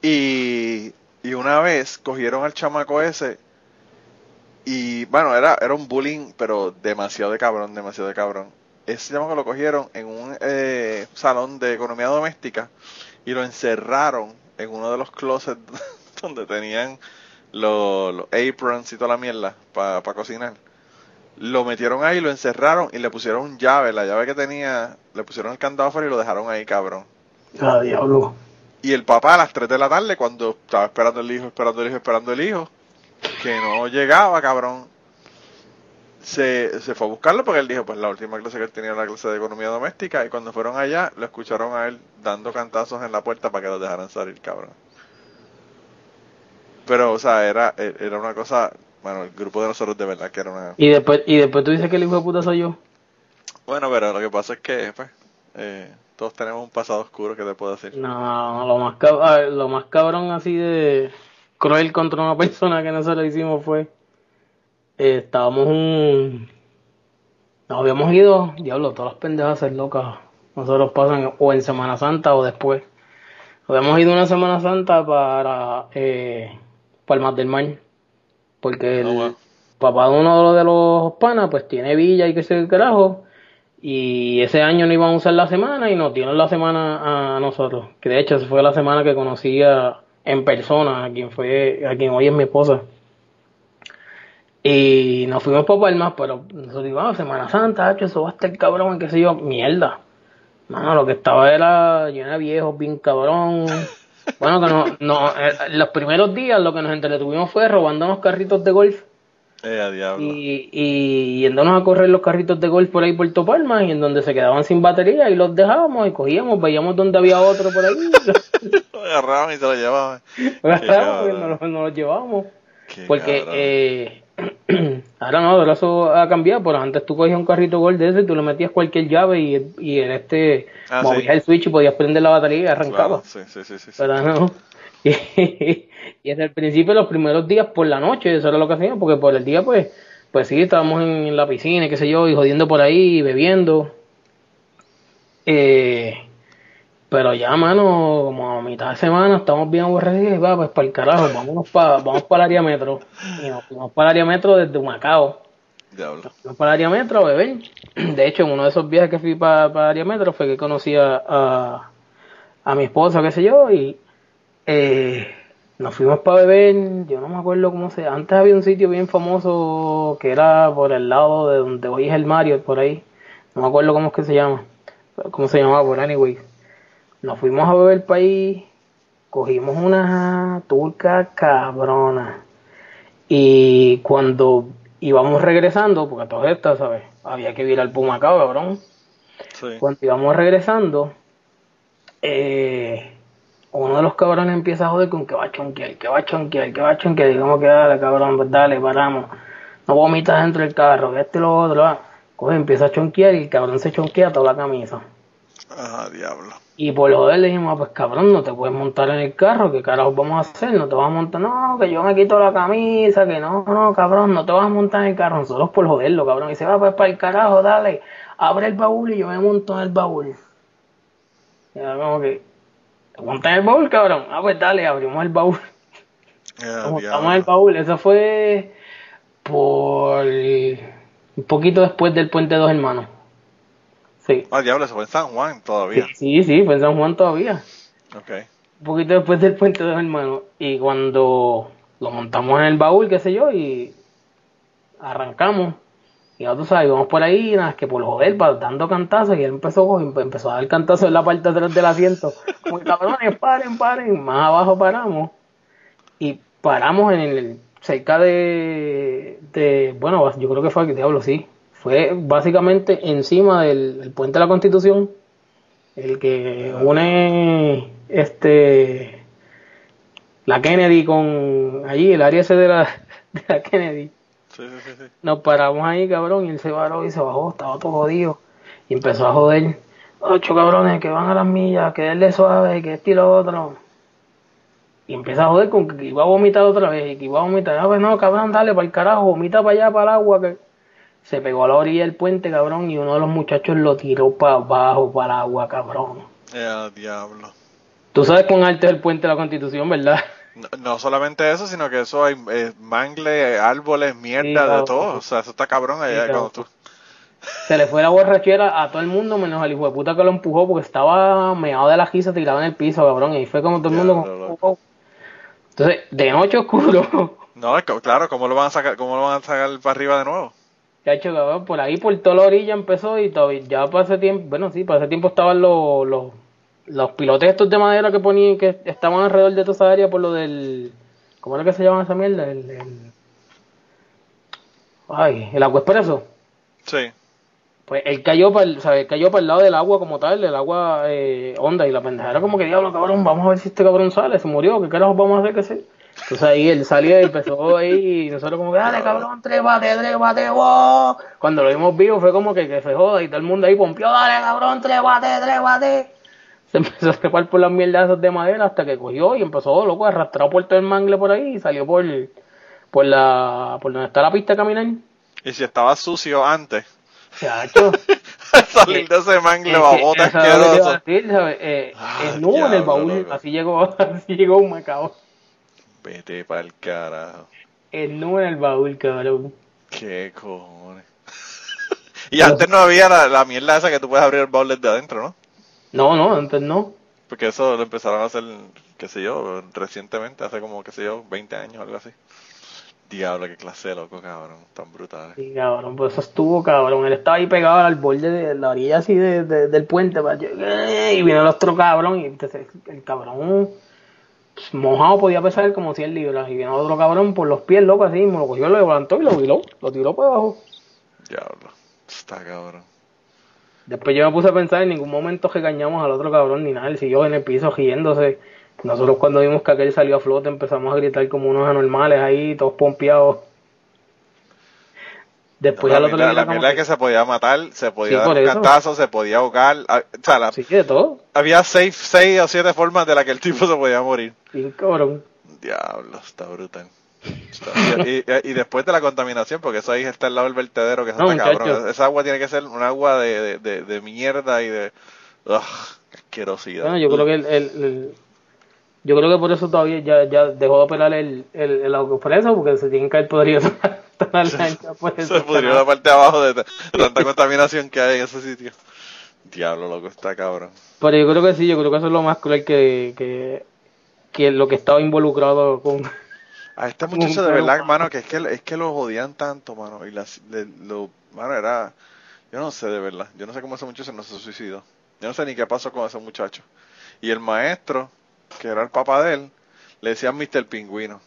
y, y una vez cogieron al chamaco ese y bueno era era un bullying pero demasiado de cabrón demasiado de cabrón ese chamaco lo cogieron en un eh, salón de economía doméstica y lo encerraron en uno de los closets donde tenían los, los aprons y toda la mierda para cocinar lo metieron ahí, lo encerraron y le pusieron llave, la llave que tenía, le pusieron el candado afuera y lo dejaron ahí, cabrón. Ah, diablo. Y el papá a las 3 de la tarde, cuando estaba esperando el hijo, esperando el hijo, esperando el hijo, que no llegaba, cabrón, se, se fue a buscarlo porque él dijo, pues la última clase que él tenía era la clase de economía doméstica y cuando fueron allá, lo escucharon a él dando cantazos en la puerta para que los dejaran salir, cabrón. Pero, o sea, era, era una cosa, bueno, el grupo de nosotros de verdad que era una... Y después, y después tú dices que el hijo de puta soy yo. Bueno, pero lo que pasa es que, pues, eh, todos tenemos un pasado oscuro que te puedo decir. No, lo más, cab- lo más cabrón así de cruel contra una persona que nosotros hicimos fue, eh, estábamos un... Nos habíamos ido, diablo, todas las pendejas ser locas. Nosotros pasan o en Semana Santa o después. Habíamos ido una Semana Santa para eh, Palmas del Mar. Porque el Oh, wow. papá de uno de los panas pues tiene villa y que se carajo. Y ese año no iban a usar la semana y nos dieron la semana a nosotros. Que de hecho esa fue la semana que conocí a- en persona a quien fue, a quien hoy es mi esposa. Y nos fuimos para Palmas, pero nosotros íbamos Semana Santa, eso va a estar cabrón, qué sé yo, mierda. Mano, lo que estaba era lleno de viejos, bien cabrón. Bueno, que no, no, eh, los primeros días lo que nos entretuvimos fue robándonos carritos de golf Eh, y, y yéndonos a correr los carritos de golf por ahí por Palmas y en donde se quedaban sin batería y los dejábamos y cogíamos, veíamos donde había otro por ahí, Lo agarraban y se lo llevaban. lo agarrábamos y nos, nos los llevábamos. Qué Porque eh, ahora no, eso ha cambiado, pero antes tú cogías un carrito Gold de ese y tú le metías cualquier llave y, y en este Ah, movías sí. el switch y podías prender la batería y arrancaba. Claro, sí, sí, sí, sí, sí. Pero no. Y, desde el principio, los primeros días por la noche, eso era lo que hacíamos, porque por el día, pues, pues sí, estábamos en la piscina, y qué sé yo, y jodiendo por ahí, y bebiendo. Eh, Pero ya, mano, como a mitad de semana estamos bien aburridos y va, pues para el carajo, vámonos pa, vamos para el área metro. Y nos fuimos para el área metro desde Macao. Diablo. Fuimos para el área metro a beber. De hecho, en uno de esos viajes que fui para, para el área metro fue que conocí a, a, a mi esposa, qué sé yo, y eh, nos fuimos para beber. Yo no me acuerdo cómo se. Antes había un sitio bien famoso que era por el lado de donde hoy es el Mario, por ahí. No me acuerdo cómo es que se llama. ¿Cómo se llamaba? Por anyway. Nos fuimos a beber el país, cogimos una turca cabrona. Y cuando íbamos regresando, porque todo esto, ¿sabes? Había que ir al Pumacao, cabrón. Sí. Cuando íbamos regresando, eh, uno de los cabrones empieza a joder con que va a chonquear, que va a chonquear, que va a chonquear. Y como que dale, cabrón, pues dale, paramos. No vomitas dentro del carro, que este y lo otro. va. Coge, empieza a chonquear y el cabrón se chonquea toda la camisa. Ajá, diablo. Y por joder le dijimos, ah, pues cabrón, no te puedes montar en el carro, ¿qué carajo vamos a hacer? No te vas a montar, no, que yo me quito la camisa, que no, no, cabrón, no te vas a montar en el carro. Nosotros por joderlo, cabrón. Y dice, va, pues para el carajo, dale, abre el baúl y yo me monto en el baúl. Y era como que, ¿te montas el baúl, cabrón? Ah, pues dale, abrimos el baúl. Montamos en el diablo. baúl. Eso fue por un poquito después del Puente Dos Hermanos. Sí. Ah, diablo, eso fue en San Juan todavía. Sí, sí, fue en San Juan todavía. Ok. un poquito después del puente de los hermanos y cuando lo montamos en el baúl, qué sé yo, y arrancamos. Y ya tú sabes, vamos por ahí, nada, que por joder, dando cantazos, y él empezó, empezó a dar cantazos en la parte de atrás del asiento. Como cabrones, paren, paren. Más abajo paramos. Y paramos en el, cerca de, de, bueno, yo creo que fue diablo, sí. Fue básicamente encima del, del puente de la Constitución, el que une este la Kennedy con allí, el área ese de la, de la Kennedy. Sí, sí, sí, sí. Nos paramos ahí, cabrón, y él se paró y se bajó, estaba todo jodido. Y empezó a joder. Ocho cabrones que van a las millas, que denle suave, que este y lo otro. Y empieza a joder con que iba a vomitar otra vez, y que iba a vomitar. Ah, pues no, cabrón, dale para el carajo, vomita para allá, para el agua. que Se pegó a la orilla del puente, cabrón, y uno de los muchachos lo tiró para abajo, para el agua, cabrón. Ya, diablo. Tú sabes cuán alto es el puente de la Constitución, ¿verdad? No, no solamente eso, sino que eso hay eh, mangle, árboles, mierda, Sí, de todo. O sea, eso está cabrón allá Sí, cuando tú... Se le fue la borrachera a todo el mundo, menos al hijo de puta que lo empujó, porque estaba meado de la risa tirado en el piso, cabrón. Y fue como todo el mundo. Como. "Oh". Entonces, de noche oscuro, No, claro, ¿cómo lo van a sacar, cómo lo van a sacar para arriba de nuevo? chacho, cabrón, por ahí por toda la orilla empezó y todavía, ya para ese tiempo, bueno, sí, para ese tiempo estaban los, los, los pilotes estos de madera que ponían, que estaban alrededor de toda esa área por lo del. ¿Cómo era que se llama esa mierda? El. el ay, el agua expreso. Sí. Pues él cayó para el, él cayó para el lado del agua como tal, del agua eh, honda, y la pendeja era como que diablo, cabrón, vamos a ver si este cabrón sale, se murió, ¿qué carajo vamos a hacer que se? Entonces ahí él salió y empezó ahí, y nosotros como que, dale cabrón, trépate, trépate, wow. Cuando lo vimos vivo fue como que, que se joda y todo el mundo ahí pompió, dale cabrón, trépate, trépate. Se empezó a trepar por las mierdas de madera hasta que cogió y empezó, loco, arrastrado por todo el mangle por ahí y salió por, por la, por donde está la pista de caminar. Y si estaba sucio antes, Chacho. salir de ese mangle babota es asqueroso. Eh, Ah, es nudo en el baúl, loco. así llegó, así llegó un macao. Vete para el carajo. Es nudo en el baúl, cabrón. Qué cojones. y antes no había la, la mierda esa que tú puedes abrir el baúl desde adentro, ¿no? No, no, antes no. Porque eso lo empezaron a hacer, qué sé yo, recientemente, hace como, qué sé yo, 20 años o algo así. Diablo, qué clase de loco, cabrón. Tan brutal. Sí, cabrón, pues eso estuvo, cabrón. Él estaba ahí pegado al borde de la orilla así de, de- del puente. pa- Y vino el otro cabrón y entonces el cabrón mojado podía pesar como 100 libras. Y vino otro cabrón por los pies, loco, así, me lo cogió, lo levantó y lo viró, lo tiró para abajo. Diablo. Está cabrón. Después yo me puse a pensar, en ningún momento regañamos al otro cabrón ni nada, él siguió en el piso riéndose. Nosotros cuando vimos que aquel salió a flote empezamos a gritar como unos anormales ahí, todos pompeados. Después la al otro la como mierda que- que se podía matar, se podía Sí, dar un eso. cantazo, se podía ahogar. ah, O sea, la- Sí, de todo. había seis, seis o siete formas de las que el tipo se podía morir. Bien cabrón. Diablo, está brutal. Y, después de la contaminación, porque eso ahí está al lado del vertedero, que eso No, está cabrón. Esa agua tiene que ser un agua de, de, mierda y de... Ugh, asquerosidad. Bueno, yo creo que el, el- el- yo creo que por eso todavía ya, ya dejó de operar el, el, el porque se tienen que haber podrido toda la lancha. Se pudrió la parte de abajo de tanta contaminación que hay en ese sitio. Diablo, loco, está cabrón. Pero yo creo que sí, yo creo que eso es lo más cruel que, que, que lo que estaba involucrado con... A este muchacho de verdad, mano, que es que, es que lo jodían tanto, mano. Y las, le- lo, mano, era. Yo no sé de verdad. Yo no sé cómo ese muchacho no se suicidó. Yo no sé ni qué pasó con ese muchacho. Y el maestro, que era el papá de él, le decía Mr. Pingüino.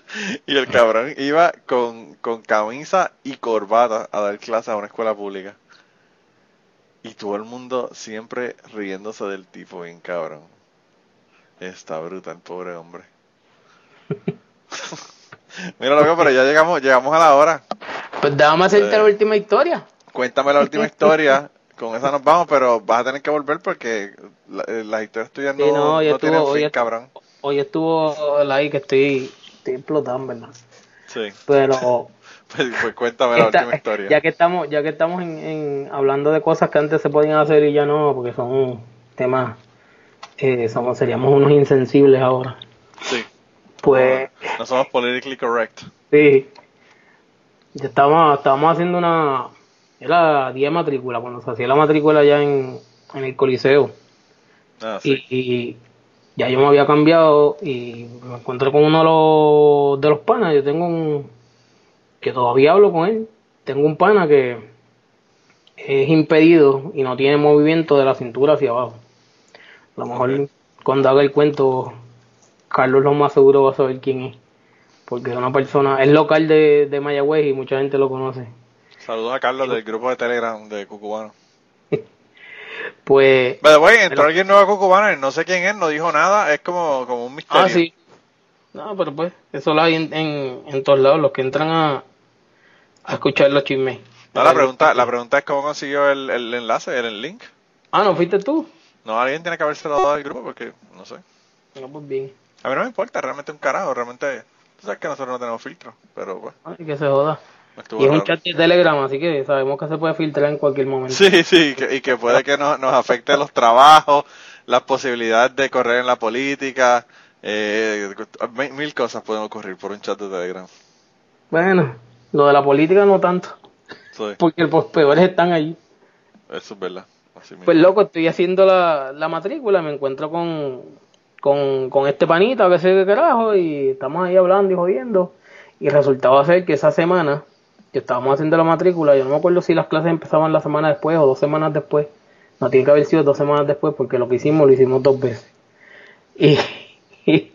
y el cabrón iba con, con camisa y corbata a dar clases a una escuela pública. Y todo el mundo siempre riéndose del tipo, bien cabrón. Está brutal, pobre hombre. Mira, loco, pero ya llegamos, llegamos a la hora. Pues déjame hacerte Eh. la última historia. Cuéntame la última historia. Con esa nos vamos, pero vas a tener que volver porque la- eh, las historias tuyas no, Sí, no, tienen estuvo- fin, ya- cabrón. Hoy estuvo el ahí que estoy, estoy explotando, ¿verdad? Sí. Pero Pues, pues cuéntame la última historia. ya que estamos, ya que estamos en, en- hablando de cosas que antes se podían hacer y ya no, porque son temas, eh, somos, seríamos unos insensibles ahora. Sí. Pues No somos politically correct. sí, ya estábamos, estábamos haciendo una, era día de matrícula, cuando se hacía la matrícula ya en, en el Coliseo. Ah, sí. y, y ya yo me había cambiado y me encontré con uno de los, de los panas. Yo tengo un. que todavía hablo con él. Tengo un pana que es impedido y no tiene movimiento de la cintura hacia abajo. A lo mejor cuando haga el cuento, Carlos lo más seguro va a saber quién es. Porque es una persona, es local de, de Mayagüez y mucha gente lo conoce. Saludos a Carlos del grupo de Telegram de Cucubano. Pues. Pero bueno, entró alguien nuevo a Cucubano y no sé quién es, no dijo nada, es como, como un misterio. Ah, sí. No, pero pues, eso lo hay en, en, en todos lados, los que entran a, a escuchar los chismes. No, la pregunta, la pregunta es cómo consiguió el, el enlace, el, el link. Ah, ¿no fuiste tú? No, alguien tiene que haberse dado al grupo porque, no sé. No, pues bien. A mí no me importa, realmente un carajo, realmente. Tú sabes que nosotros no tenemos filtro, pero bueno, Ay, que se joda. estuvo Y es un chat de Telegram, así que sabemos que se puede filtrar en cualquier momento. Sí, sí, que- y que puede que nos, nos afecte los trabajos, las posibilidades de correr en la política, eh, mil- cosas pueden ocurrir por un chat de Telegram. Bueno, lo de la política no tanto, Sí, porque los peores están allí. eso es verdad. Así mismo. Pues loco, estoy haciendo la, la matrícula, me encuentro con, con, con este panita, que sé qué carajo, y estamos ahí hablando y jodiendo. Y resultaba ser que esa semana que estábamos haciendo la matrícula, yo no me acuerdo si las clases empezaban la semana después o dos semanas después. No tiene que haber sido dos semanas después, porque lo que hicimos lo hicimos dos veces. Y, y,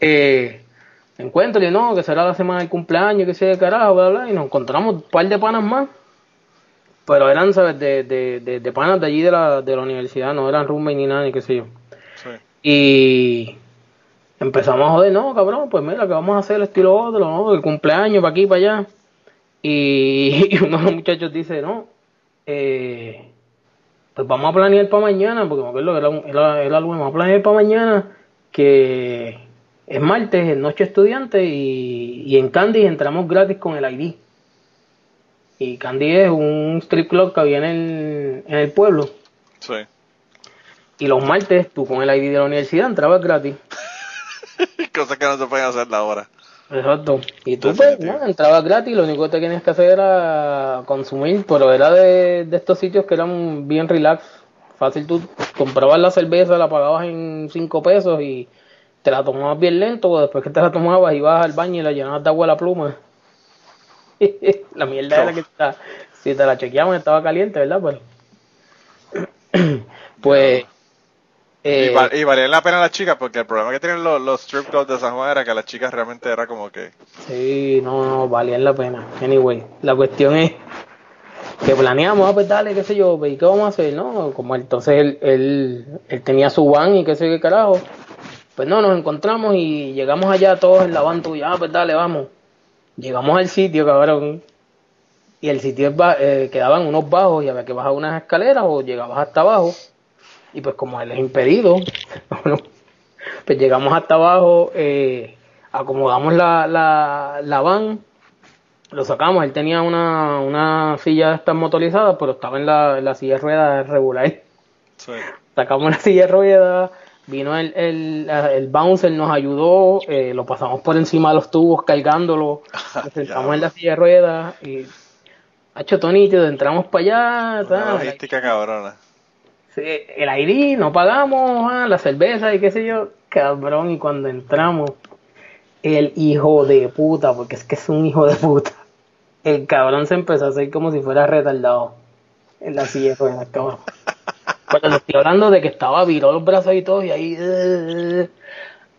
eh, encuentro y no, que será la semana del cumpleaños, que sé qué carajo, bla, bla, y nos encontramos un par de panas más. Pero eran, ¿sabes? De, de, de, de panas de allí de la, de la universidad, no eran roommate ni nada, ni qué sé yo. Y empezamos a joder, no, cabrón, pues mira, que vamos a hacer esto y lo otro, ¿no? El cumpleaños para aquí, para allá. Y, uno de los muchachos dice, no, eh, pues vamos a planear para mañana, porque me acuerdo que era, un- era, vamos a planear para mañana, que es martes, es noche estudiante, y, y en Candy entramos gratis con el ID. Y Candy es un strip club que había en el, en el pueblo. Sí. Y los martes, tú con el ID de la universidad entrabas gratis. Cosas que no se pueden hacer ahora. Exacto. Y tú pues, no, entrabas gratis, lo único que te tenías que hacer era consumir, pero era de, de estos sitios que eran bien relax. Fácil, tú comprabas la cerveza, la pagabas en 5 pesos y te la tomabas bien lento, después que te la tomabas ibas al baño y la llenabas de agua a la pluma. la mierda era que ta- si te la chequeaban estaba caliente, ¿verdad? Pero, pues... y, eh, val- y valían la pena las chicas, porque el problema que tienen los, los strip clubs de San Juan era que las chicas realmente era como que. Sí, no, no, valían la pena. Anyway, la cuestión es que planeamos, ah, pues dale, qué sé yo, pues, ¿y qué vamos a hacer? No, como entonces él, él, él tenía su van y qué sé yo qué carajo. Pues no, nos encontramos y llegamos allá todos en la van tuya, ah, pues dale, vamos. Llegamos al sitio, cabrón. Y el sitio es eh, quedaban unos bajos y había que bajar unas escaleras o llegabas hasta abajo. Y pues como él es impedido, pues llegamos hasta abajo, eh, acomodamos la, la, la van, lo sacamos, él tenía una, una silla de estas motorizadas, pero estaba en la, en la silla de ruedas regular. Sí. sacamos la silla de ruedas, vino el, el, el bouncer, nos ayudó, eh, lo pasamos por encima de los tubos cargándolo, nos sentamos en la silla de ruedas y hecho tonito, entramos para allá, Una logística cabrona. El aire, no pagamos ah, la cerveza y qué sé yo, cabrón, y cuando entramos, el hijo de puta, porque es que es un hijo de puta, el cabrón se empezó a hacer como si fuera retardado en la silla de ruedas, cabrón. Pero estoy hablando de que estaba, viró los brazos y todo, y ahí, eh,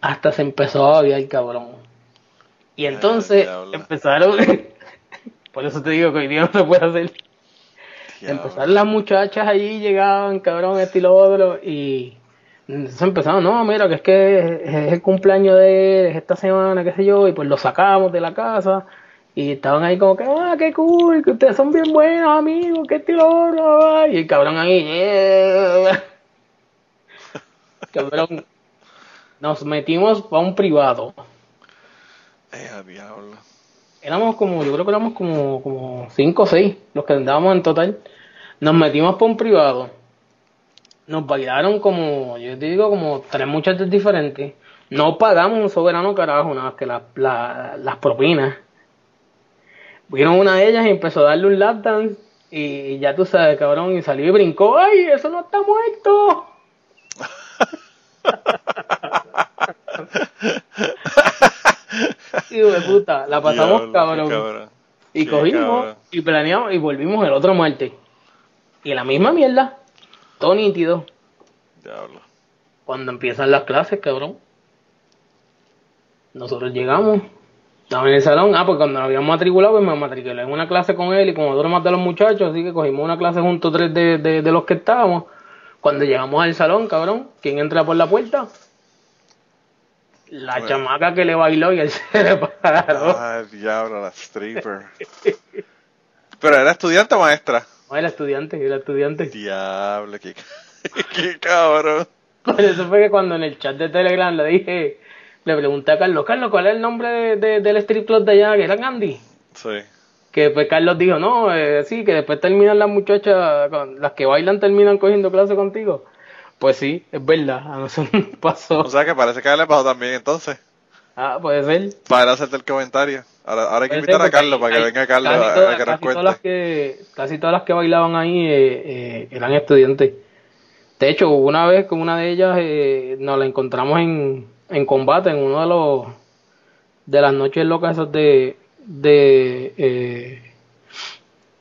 hasta se empezó a babiar el cabrón. Y entonces empezaron, por eso te digo que hoy día no se puede hacer. Empezaron las muchachas allí, llegaban, cabrón, este y lo otro, y se empezaron, no, mira, que es que es el cumpleaños de él, es esta semana, qué sé yo, y pues lo sacamos de la casa, y estaban ahí como que, ah, qué cool, que ustedes son bien buenos amigos, que este y lo otro, y el cabrón ahí, "Yeah". cabrón, nos metimos a un privado, Eh, diablo. Éramos como, yo creo que éramos como, como cinco o seis los que andábamos en total. Nos metimos por un privado. Nos bailaron como, yo te digo, como tres muchachos diferentes. No pagamos un soberano carajo, nada más que la- la- las propinas. Vieron una de ellas y empezó a darle un lap dance. Y ya tú sabes, cabrón, y salió y brincó. ¡Ay, eso no está muerto! Hijo de puta, la pasamos Diablo, cabrón. Y Qué cogimos cabrón. y planeamos y volvimos el otro martes. Y la misma mierda. Todo nítido. Diablo. Cuando empiezan las clases, cabrón. Nosotros llegamos. Estaba en el salón. Ah, pues cuando nos habíamos matriculado, pues me matriculé en una clase con él y con otro más de los muchachos. Así que cogimos una clase juntos, tres de, de, de los que estábamos. Cuando llegamos al salón, cabrón, ¿quién entra por la puerta? La Bueno. chamaca que le bailó y él se le paró. Ay, diablo, la stripper. Pero era estudiante o maestra. No, era estudiante, era estudiante. Diablo, qué, qué cabrón. Por eso fue que cuando en el chat de Telegram le dije, le pregunté a Carlos, Carlos, ¿cuál es el nombre de, de- del strip club de allá? Que era Gandhi. Sí. Que pues Carlos dijo, no, eh, sí, que después terminan las muchachas, las que bailan terminan cogiendo clase contigo. Pues sí, es verdad, a nosotros nos pasó. O sea que parece que a él le pasó también entonces. Ah, puede ser. Para hacerte el comentario. Ahora, ahora hay que invitar a Carlos para que venga Carlos a, todas- a que nos casi todas las cuente. que Casi todas las que bailaban ahí eh, eh, eran estudiantes. De hecho, una vez con una de ellas eh, nos la encontramos en, en combate en uno de los de las noches locas esos de de eh,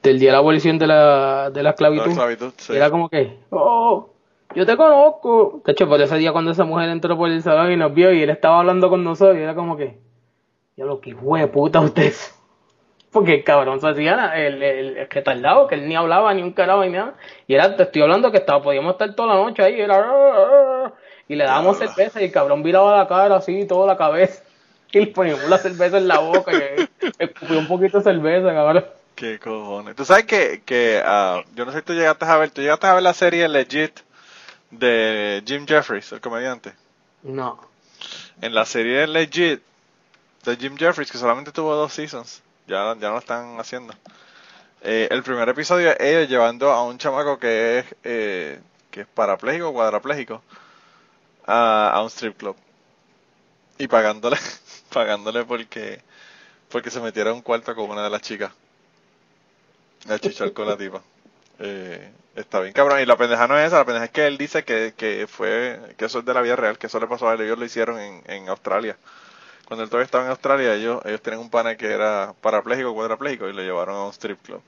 del día de la abolición de la, de la esclavitud. La esclavitud, sí. Era como que, oh, yo te conozco. De hecho, por ese día cuando esa mujer entró por el salón y nos vio y él estaba hablando con nosotros y era como que, yo lo que hijo de puta usted. Porque el cabrón se hacía el, el, el retardado, que él ni hablaba ni un carajo ni nada. Y era, te estoy hablando que estaba, podíamos estar toda la noche ahí, era, "Ah, ah", y le dábamos Diablo. cerveza y el cabrón viraba la cara así, toda la cabeza. Y le poníamos la cerveza en la boca y escupió un poquito de cerveza, cabrón. Qué cojones. Tú sabes que, que ah, yo no sé si tú llegaste a ver, tú llegaste a ver la serie Legit de Jim Jeffries, el comediante. No. En la serie Legit de Jim Jeffries, que solamente tuvo dos seasons, ya, ya no lo están haciendo. Eh, el primer episodio es ellos llevando a un chamaco que es, eh, que es parapléjico, cuadrapléjico, a, a un strip club. Y pagándole, pagándole porque, porque se metiera a un cuarto con una de las chicas. A chichar con la tipa. Eh, está bien cabrón. Y la pendeja no es esa, la pendeja es que él dice que, que fue, que eso es de la vida real, que eso le pasó a él, ellos lo hicieron en, en Australia. Cuando él todavía estaba en Australia, ellos, ellos tenían un pana que era parapléjico, cuadrapléjico, y lo llevaron a un strip club.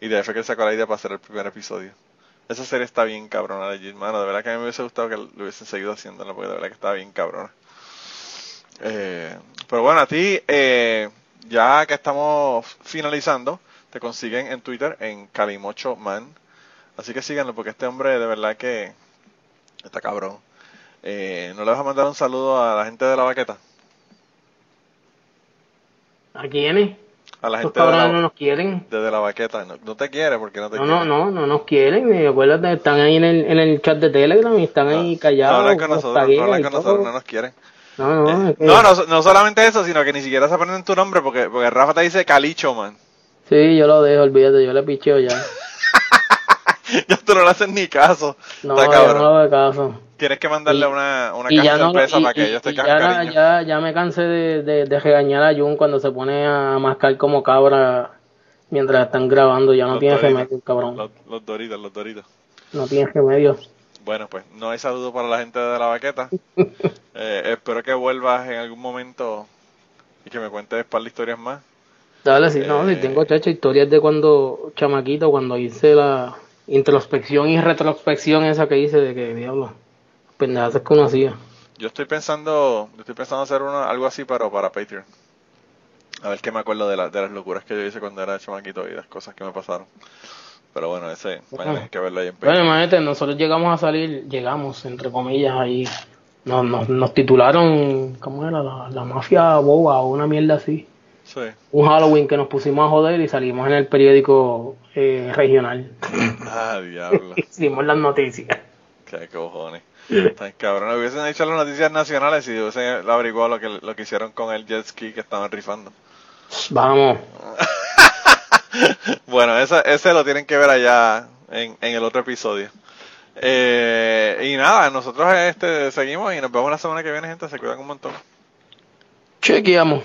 Y de ahí fue que él sacó la idea para hacer el primer episodio. Esa serie está bien cabrona, mano. De verdad que a mí me hubiese gustado que lo hubiesen seguido haciéndola, porque de verdad que está bien cabrona. Eh, pero bueno, a ti, eh, ya que estamos finalizando, te consiguen en Twitter en Calimocho Man. Así que síganlo, porque este hombre de verdad que está cabrón. Eh, ¿No le vas a mandar un saludo a la gente de la baqueta? ¿A quiénes? A la gente de cabrones no la, nos quieren. de la baqueta. No, no te quiere porque no te No, quiere. no, no, no nos quieren. Acuérdate, están ahí en el, en el chat de Telegram y están ahí callados. no hablan con nosotros, no hablan con nosotros, no nos quieren. No, no, que- No, no, no solamente eso, sino que ni siquiera se aprenden tu nombre porque, porque Rafa te dice Calicho, man. Sí, yo lo dejo, olvídate, yo le picheo ya. ya tú no le haces ni caso. No, Está yo no le doy caso. Tienes que mandarle Y- una, una caja de sorpresa para que ellos te ya, ya, ya me cansé de, de, de regañar a Jun cuando se pone a mascar como cabra mientras están grabando. Ya no Los tiene Doritos. remedio, cabrón. Los, los doritos, los doritos. No tiene remedio. Bueno, pues no hay saludo para la gente de la baqueta. Eh, espero que vuelvas en algún momento y que me cuentes par de historias más. Dale, si no, Eh. si tengo chacho historias de cuando chamaquito, cuando hice la introspección y retrospección esa que hice de que diablo, pendejadas que uno hacía. Yo estoy pensando, yo estoy pensando hacer uno, algo así, pero para Patreon. A ver qué me acuerdo de, la- de las locuras que yo hice cuando era chamaquito y las cosas que me pasaron. Pero bueno, ese, tener que verlo ahí en Bueno, Patreon. imagínate, nosotros llegamos a salir, llegamos, entre comillas, ahí. Nos, nos, nos titularon, ¿cómo era? La, la mafia boba o una mierda así. Sí. Un Halloween que nos pusimos a joder y salimos en el periódico eh, regional. Ah, diablo. Hicimos las noticias. Qué cojones. Tan cabrón. Hubiesen hecho las noticias nacionales y hubiesen averiguado lo que, lo que hicieron con el jet ski que estaban rifando. Vamos. Bueno, ese, ese lo tienen que ver allá en, en el otro episodio. Eh, y nada, nosotros este seguimos y nos vemos la semana que viene, gente. Se cuidan un montón. Chequeamos.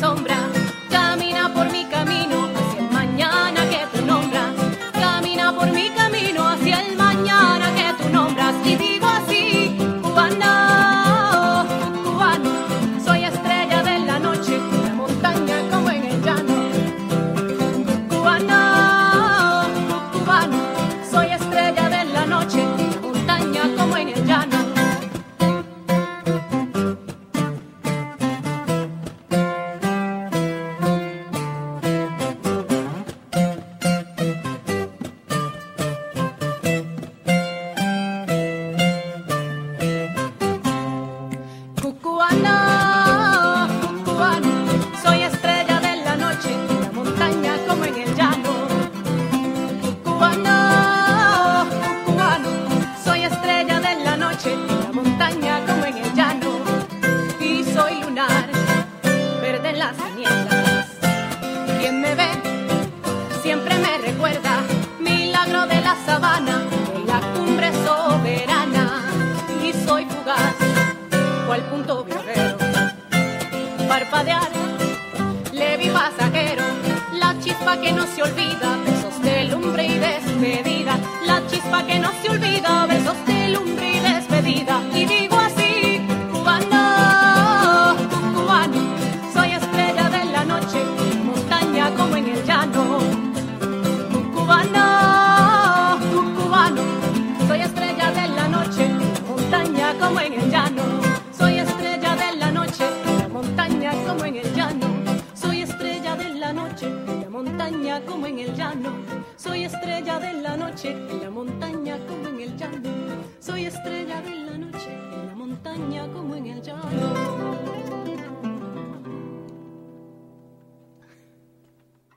sombra.